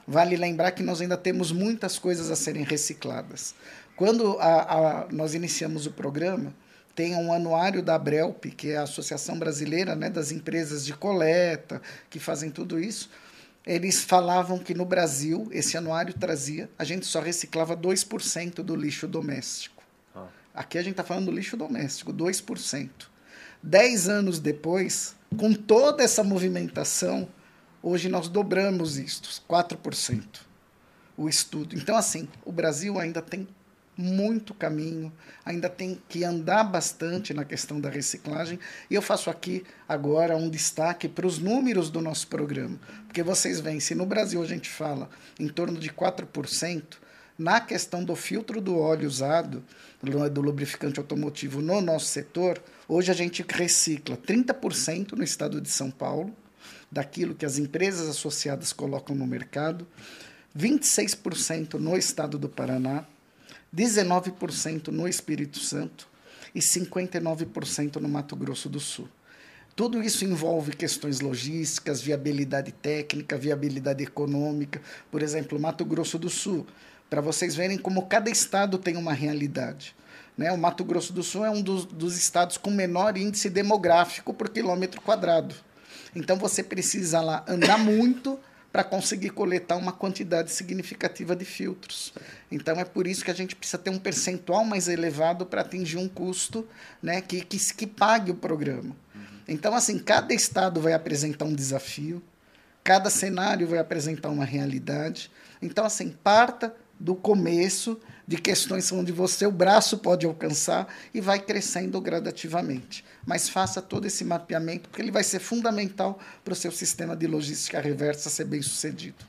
Vale lembrar que nós ainda temos muitas coisas a serem recicladas. Quando a, a, nós iniciamos o programa, tem um anuário da Abrelp, que é a Associação Brasileira né, das Empresas de Coleta, que fazem tudo isso eles falavam que no Brasil, esse anuário trazia, a gente só reciclava 2% do lixo doméstico. Ah. Aqui a gente está falando do lixo doméstico, 2%. Dez anos depois, com toda essa movimentação, hoje nós dobramos isto, 4%. O estudo. Então, assim, o Brasil ainda tem muito caminho, ainda tem que andar bastante na questão da reciclagem. E eu faço aqui agora um destaque para os números do nosso programa, porque vocês veem, se no Brasil a gente fala em torno de 4%, na questão do filtro do óleo usado, do lubrificante automotivo no nosso setor, hoje a gente recicla 30% no estado de São Paulo, daquilo que as empresas associadas colocam no mercado, 26% no estado do Paraná, 19% no Espírito Santo e 59% no Mato Grosso do Sul. Tudo isso envolve questões logísticas, viabilidade técnica, viabilidade econômica. Por exemplo, Mato Grosso do Sul, para vocês verem como cada estado tem uma realidade. Né? O Mato Grosso do Sul é um dos, dos estados com menor índice demográfico por quilômetro quadrado. Então você precisa lá andar muito para conseguir coletar uma quantidade significativa de filtros. Então é por isso que a gente precisa ter um percentual mais elevado para atingir um custo né, que, que, que pague o programa. Então, assim, cada estado vai apresentar um desafio, cada cenário vai apresentar uma realidade. Então, assim, parta do começo de questões onde você o braço pode alcançar e vai crescendo gradativamente. Mas faça todo esse mapeamento, porque ele vai ser fundamental para o seu sistema de logística reversa ser bem sucedido.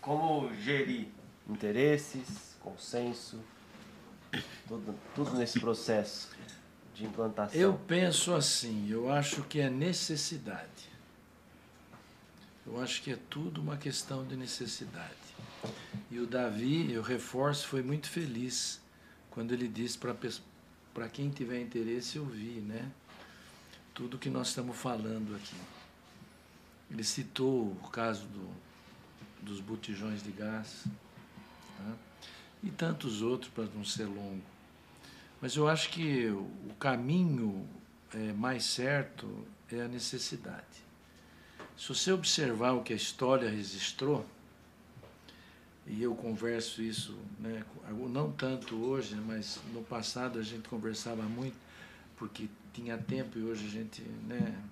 Como gerir interesses, consenso, tudo, tudo nesse processo de implantação? Eu penso assim, eu acho que é necessidade. Eu acho que é tudo uma questão de necessidade. E o Davi, eu reforço, foi muito feliz quando ele disse para quem tiver interesse ouvir, né? Tudo que nós estamos falando aqui. Ele citou o caso do, dos botijões de gás tá? e tantos outros, para não ser longo. Mas eu acho que o caminho é, mais certo é a necessidade. Se você observar o que a história registrou, e eu converso isso, né, não tanto hoje, mas no passado a gente conversava muito, porque tinha tempo e hoje a gente, né,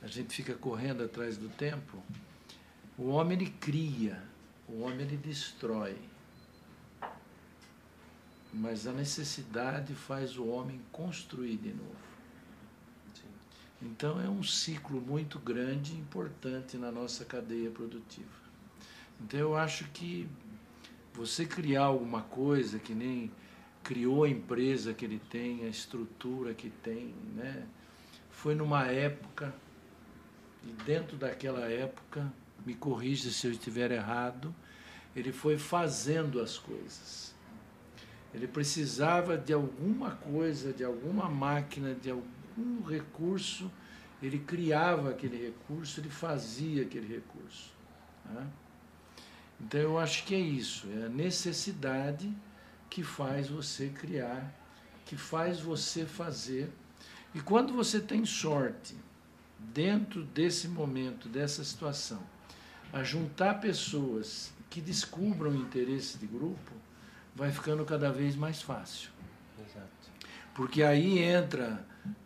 a gente fica correndo atrás do tempo. O homem ele cria, o homem ele destrói. Mas a necessidade faz o homem construir de novo. Então é um ciclo muito grande e importante na nossa cadeia produtiva. Então eu acho que você criar alguma coisa que nem criou a empresa que ele tem, a estrutura que tem, né? Foi numa época e dentro daquela época, me corrija se eu estiver errado, ele foi fazendo as coisas. Ele precisava de alguma coisa, de alguma máquina, de algum recurso, ele criava aquele recurso, ele fazia aquele recurso. Né? Então eu acho que é isso, é a necessidade que faz você criar, que faz você fazer. E quando você tem sorte, dentro desse momento, dessa situação, a juntar pessoas que descubram o interesse de grupo, vai ficando cada vez mais fácil. Exato. Porque aí entra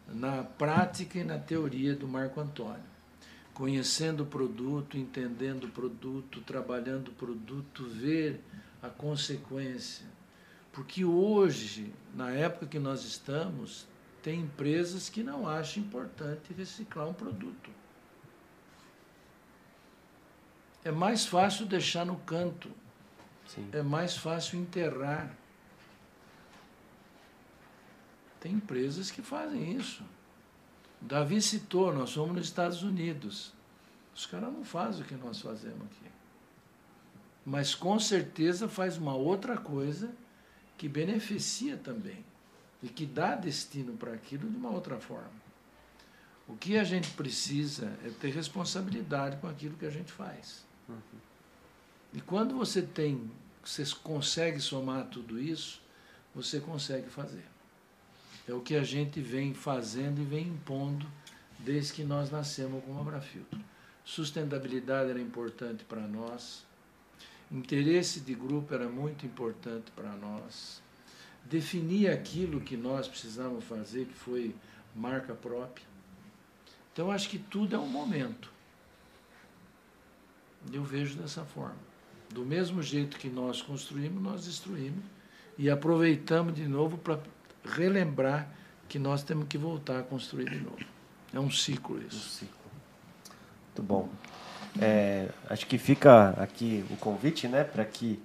na prática e na teoria do Marco Antônio conhecendo o produto, entendendo o produto, trabalhando o produto, ver a consequência. Porque hoje, na época que nós estamos, tem empresas que não acham importante reciclar um produto. É mais fácil deixar no canto. Sim. É mais fácil enterrar. Tem empresas que fazem isso. Davi citou, nós somos nos Estados Unidos. Os caras não fazem o que nós fazemos aqui. Mas com certeza faz uma outra coisa que beneficia também e que dá destino para aquilo de uma outra forma. O que a gente precisa é ter responsabilidade com aquilo que a gente faz. Uhum. E quando você tem, você consegue somar tudo isso, você consegue fazer. É o que a gente vem fazendo e vem impondo desde que nós nascemos com o Abrafiltro. Sustentabilidade era importante para nós. Interesse de grupo era muito importante para nós. Definir aquilo que nós precisávamos fazer, que foi marca própria. Então, acho que tudo é um momento. Eu vejo dessa forma. Do mesmo jeito que nós construímos, nós destruímos e aproveitamos de novo para relembrar que nós temos que voltar a construir de novo. É um ciclo isso. Um ciclo. Muito bom. É, acho que fica aqui o convite, né, para que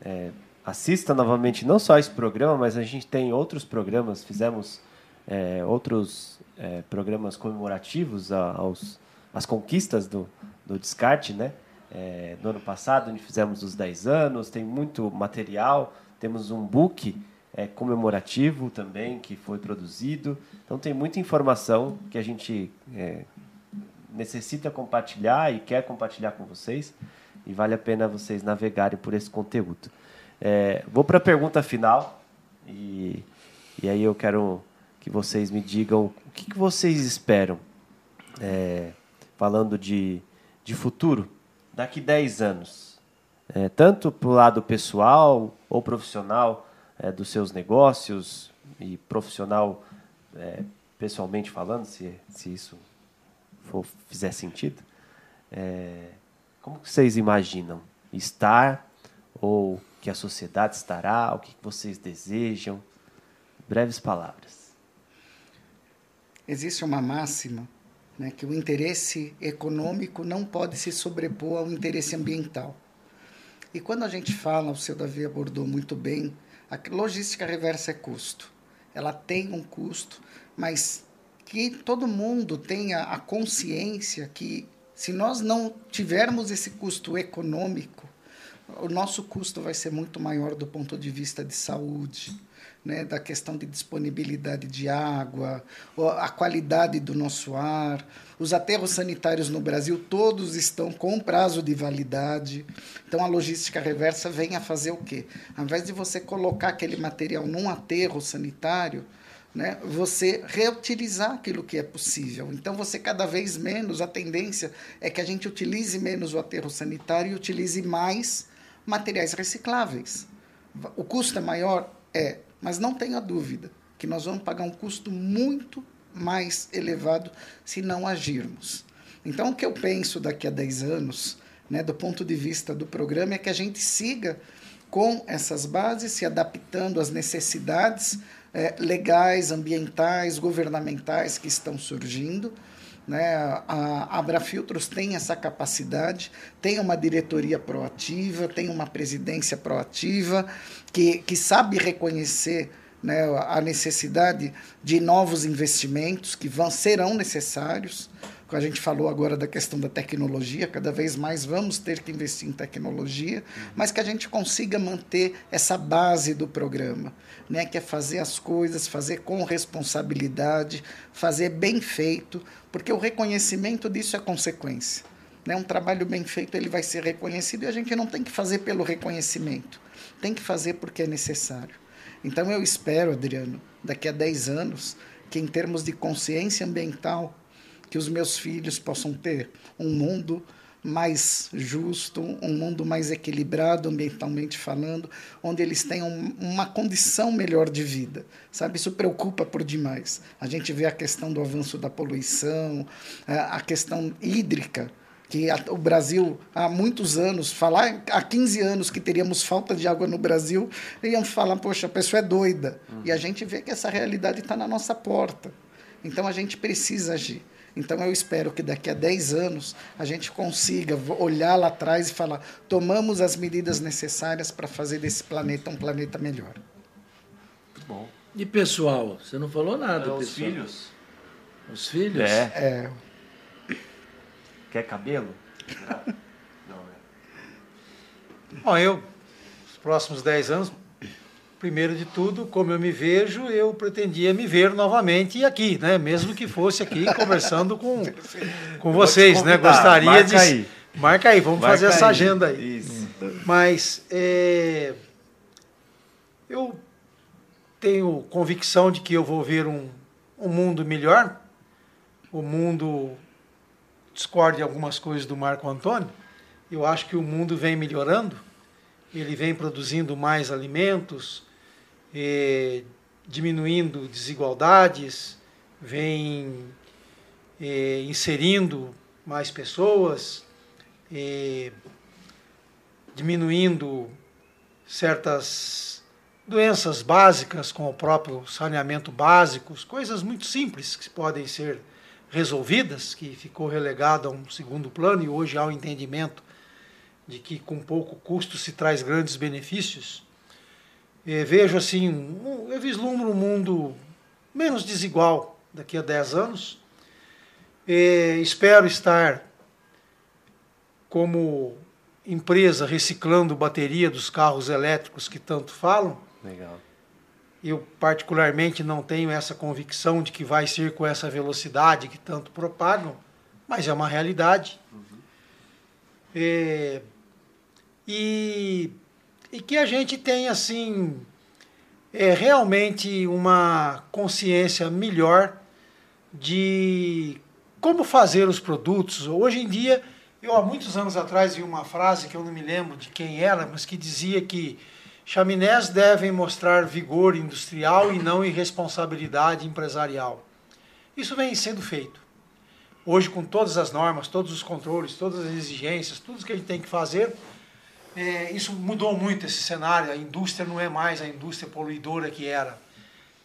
é, assista novamente não só esse programa, mas a gente tem outros programas, fizemos é, outros é, programas comemorativos aos as conquistas do, do descarte, né? É, no ano passado, onde fizemos os 10 anos, tem muito material, temos um book é, comemorativo também que foi produzido. Então tem muita informação que a gente é, necessita compartilhar e quer compartilhar com vocês. e vale a pena vocês navegarem por esse conteúdo. É, vou para a pergunta final e, e aí eu quero que vocês me digam o que, que vocês esperam, é, falando de, de futuro, daqui 10 anos, é, tanto para o lado pessoal ou profissional é, dos seus negócios e profissional é, pessoalmente falando, se, se isso for, fizer sentido. É, como vocês imaginam estar ou que a sociedade estará? O que vocês desejam? Breves palavras. Existe uma máxima né, que o interesse econômico não pode se sobrepor ao interesse ambiental. E quando a gente fala, o seu Davi abordou muito bem, a logística reversa é custo. Ela tem um custo, mas que todo mundo tenha a consciência que se nós não tivermos esse custo econômico, o nosso custo vai ser muito maior do ponto de vista de saúde, né, da questão de disponibilidade de água, a qualidade do nosso ar. Os aterros sanitários no Brasil todos estão com prazo de validade. Então a logística reversa vem a fazer o quê? Ao invés de você colocar aquele material num aterro sanitário, né, você reutilizar aquilo que é possível. Então, você cada vez menos, a tendência é que a gente utilize menos o aterro sanitário e utilize mais materiais recicláveis. O custo é maior? É, mas não tenha dúvida que nós vamos pagar um custo muito mais elevado se não agirmos. Então, o que eu penso daqui a 10 anos, né, do ponto de vista do programa, é que a gente siga com essas bases, se adaptando às necessidades é, legais, ambientais, governamentais que estão surgindo. Né? A Abrafiltros tem essa capacidade, tem uma diretoria proativa, tem uma presidência proativa que, que sabe reconhecer né, a necessidade de novos investimentos que vão, serão necessários a gente falou agora da questão da tecnologia, cada vez mais vamos ter que investir em tecnologia, mas que a gente consiga manter essa base do programa, né, que é fazer as coisas, fazer com responsabilidade, fazer bem feito, porque o reconhecimento disso é consequência. Né? Um trabalho bem feito ele vai ser reconhecido e a gente não tem que fazer pelo reconhecimento, tem que fazer porque é necessário. Então eu espero, Adriano, daqui a 10 anos, que em termos de consciência ambiental, que os meus filhos possam ter um mundo mais justo, um mundo mais equilibrado ambientalmente falando, onde eles tenham uma condição melhor de vida. Sabe, isso preocupa por demais. A gente vê a questão do avanço da poluição, a questão hídrica, que o Brasil há muitos anos, falar há 15 anos que teríamos falta de água no Brasil, iam falar, poxa, a pessoa é doida. Uhum. E a gente vê que essa realidade está na nossa porta. Então a gente precisa agir. Então eu espero que daqui a 10 anos a gente consiga olhar lá atrás e falar: tomamos as medidas necessárias para fazer desse planeta um planeta melhor. Muito bom. E pessoal, você não falou nada, é, os pessoal. filhos. Os filhos? É. é. Quer cabelo? não, né? Bom, eu, os próximos 10 anos, primeiro de tudo, como eu me vejo, eu pretendia me ver novamente aqui, né? Mesmo que fosse aqui conversando com, com vocês, né? Gostaria Marca de. Aí. Marca aí, vamos Marca fazer aí. essa agenda aí. Isso. Mas é, eu tenho convicção de que eu vou ver um, um mundo melhor. O mundo discorde algumas coisas do Marco Antônio. Eu acho que o mundo vem melhorando ele vem produzindo mais alimentos, diminuindo desigualdades, vem inserindo mais pessoas, diminuindo certas doenças básicas, como o próprio saneamento básico, coisas muito simples que podem ser resolvidas, que ficou relegado a um segundo plano e hoje há o um entendimento de que com pouco custo se traz grandes benefícios. É, vejo assim, um, eu vislumbro um mundo menos desigual daqui a 10 anos. É, espero estar como empresa reciclando bateria dos carros elétricos que tanto falam. Legal. Eu particularmente não tenho essa convicção de que vai ser com essa velocidade que tanto propagam, mas é uma realidade. Uhum. É, e, e que a gente tem assim é, realmente uma consciência melhor de como fazer os produtos. Hoje em dia, eu há muitos anos atrás vi uma frase que eu não me lembro de quem era, mas que dizia que chaminés devem mostrar vigor industrial e não irresponsabilidade empresarial. Isso vem sendo feito. Hoje, com todas as normas, todos os controles, todas as exigências, tudo que a gente tem que fazer, é, isso mudou muito esse cenário. A indústria não é mais a indústria poluidora que era.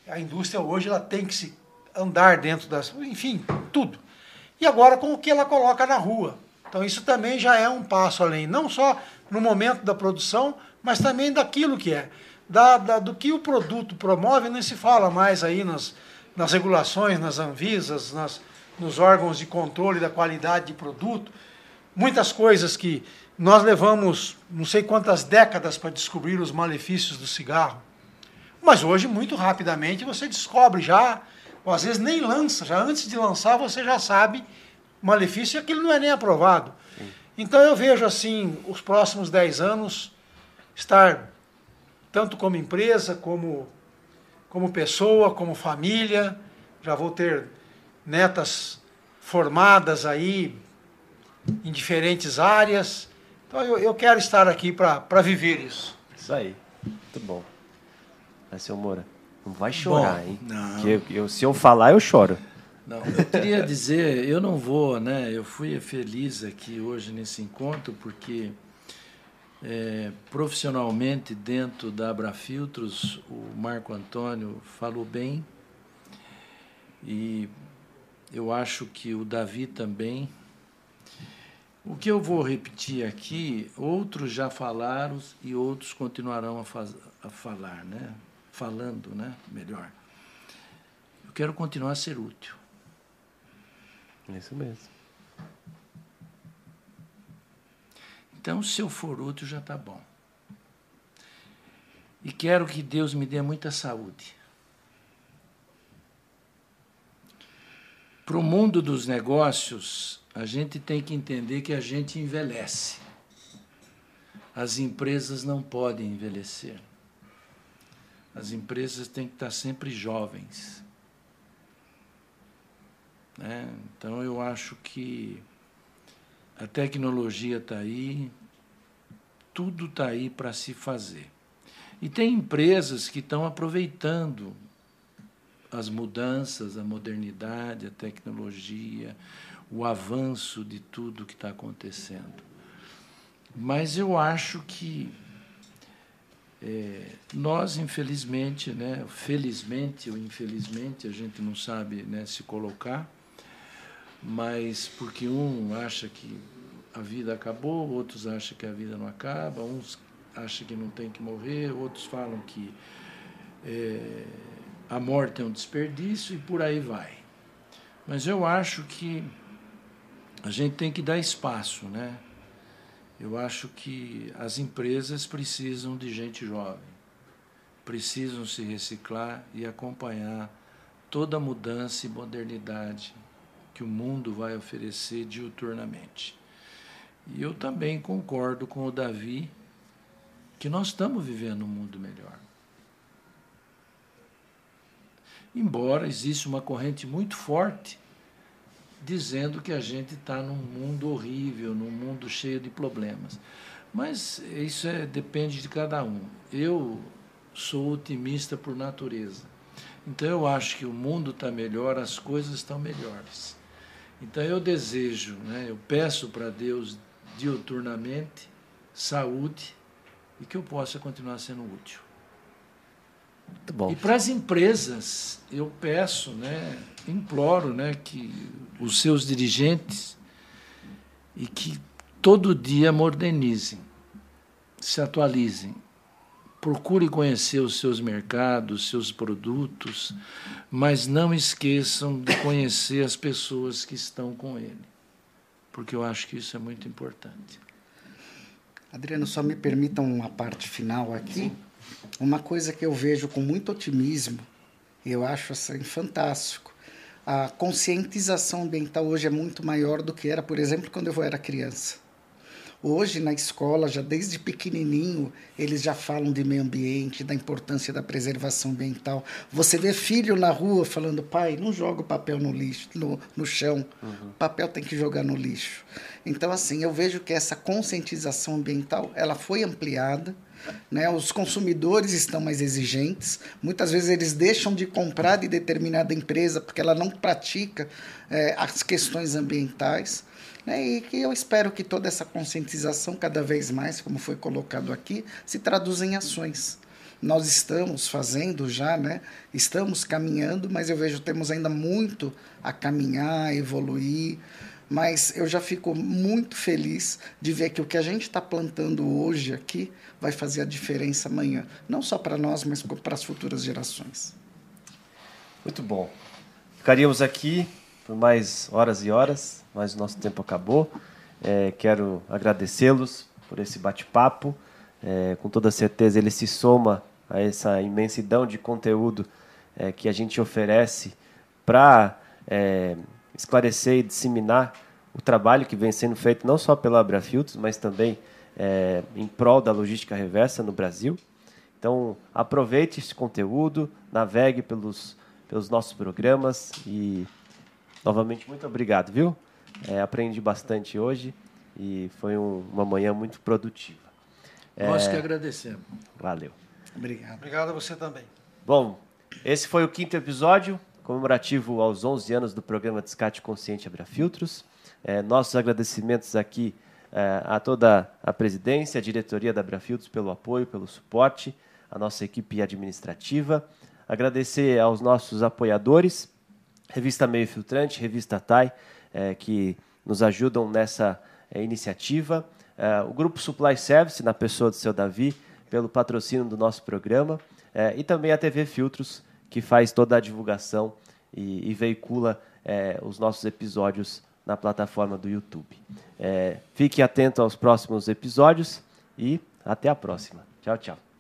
A indústria hoje ela tem que se andar dentro das. Enfim, tudo. E agora com o que ela coloca na rua. Então, isso também já é um passo além, não só no momento da produção, mas também daquilo que é. Da, da, do que o produto promove, nem se fala mais aí nas, nas regulações, nas Anvisas, nas, nos órgãos de controle da qualidade de produto, muitas coisas que nós levamos não sei quantas décadas para descobrir os malefícios do cigarro. Mas hoje, muito rapidamente, você descobre já, ou às vezes nem lança, já antes de lançar você já sabe malefício e aquilo não é nem aprovado. Sim. Então eu vejo assim, os próximos 10 anos estar, tanto como empresa, como como pessoa, como família. Já vou ter netas formadas aí em diferentes áreas. Então eu, eu quero estar aqui para viver isso. Isso aí. Muito bom. Mas, seu Moura, não vai chorar, bom, hein? Não. eu, eu, se eu falar, eu choro. Não, eu queria dizer, eu não vou, né? Eu fui feliz aqui hoje nesse encontro porque é, profissionalmente dentro da Abrafiltros, o Marco Antônio falou bem e eu acho que o Davi também. O que eu vou repetir aqui, outros já falaram e outros continuarão a, faz, a falar, né? Falando, né? Melhor. Eu quero continuar a ser útil. Isso mesmo. Então, se eu for útil, já está bom. E quero que Deus me dê muita saúde. Para o mundo dos negócios, a gente tem que entender que a gente envelhece. As empresas não podem envelhecer. As empresas têm que estar sempre jovens. Né? Então, eu acho que a tecnologia está aí, tudo está aí para se fazer. E tem empresas que estão aproveitando as mudanças, a modernidade, a tecnologia, o avanço de tudo que está acontecendo. Mas eu acho que é, nós, infelizmente, né, felizmente ou infelizmente, a gente não sabe né, se colocar, mas porque um acha que a vida acabou, outros acham que a vida não acaba, uns acham que não tem que morrer, outros falam que é, a morte é um desperdício e por aí vai. Mas eu acho que a gente tem que dar espaço, né? Eu acho que as empresas precisam de gente jovem, precisam se reciclar e acompanhar toda a mudança e modernidade que o mundo vai oferecer diuturnamente. E eu também concordo com o Davi que nós estamos vivendo um mundo melhor. Embora exista uma corrente muito forte dizendo que a gente está num mundo horrível, num mundo cheio de problemas. Mas isso é, depende de cada um. Eu sou otimista por natureza. Então eu acho que o mundo está melhor, as coisas estão melhores. Então eu desejo, né, eu peço para Deus diuturnamente saúde e que eu possa continuar sendo útil. Muito bom. E para as empresas, eu peço, né, imploro né, que os seus dirigentes e que todo dia modernizem, se atualizem, procure conhecer os seus mercados, seus produtos, mas não esqueçam de conhecer as pessoas que estão com ele, porque eu acho que isso é muito importante. Adriano, só me permitam uma parte final aqui. Uma coisa que eu vejo com muito otimismo, e eu acho assim fantástico. A conscientização ambiental hoje é muito maior do que era, por exemplo, quando eu era criança. Hoje, na escola, já desde pequenininho, eles já falam de meio ambiente, da importância da preservação ambiental. Você vê filho na rua falando, pai, não joga o papel no lixo, no, no chão. Uhum. papel tem que jogar no lixo. Então, assim, eu vejo que essa conscientização ambiental, ela foi ampliada. Né? Os consumidores estão mais exigentes. Muitas vezes eles deixam de comprar de determinada empresa porque ela não pratica é, as questões ambientais. Né? E que eu espero que toda essa conscientização, cada vez mais, como foi colocado aqui, se traduza em ações. Nós estamos fazendo já, né? estamos caminhando, mas eu vejo temos ainda muito a caminhar, evoluir. Mas eu já fico muito feliz de ver que o que a gente está plantando hoje aqui vai fazer a diferença amanhã. Não só para nós, mas para as futuras gerações. Muito bom. Ficaríamos aqui por mais horas e horas, mas o nosso tempo acabou. É, quero agradecê-los por esse bate-papo. É, com toda certeza ele se soma a essa imensidão de conteúdo é, que a gente oferece para é, esclarecer e disseminar o trabalho que vem sendo feito não só pela Abrafiltros, mas também é, em prol da logística reversa no Brasil. Então, aproveite esse conteúdo, navegue pelos, pelos nossos programas e, novamente, muito obrigado, viu? É, aprendi bastante hoje e foi um, uma manhã muito produtiva. Nós é, que agradecemos. Valeu. Obrigado. Obrigado a você também. Bom, esse foi o quinto episódio, comemorativo aos 11 anos do programa Descarte Consciente Abra Filtros. É, nossos agradecimentos aqui é, a toda a presidência, a diretoria da Abrafiltros pelo apoio, pelo suporte, a nossa equipe administrativa. Agradecer aos nossos apoiadores, Revista Meio Filtrante, Revista TAI, é, que nos ajudam nessa é, iniciativa. É, o Grupo Supply Service, na pessoa do seu Davi, pelo patrocínio do nosso programa. É, e também a TV Filtros, que faz toda a divulgação e, e veicula é, os nossos episódios na plataforma do YouTube. É, fique atento aos próximos episódios e até a próxima. Tchau, tchau.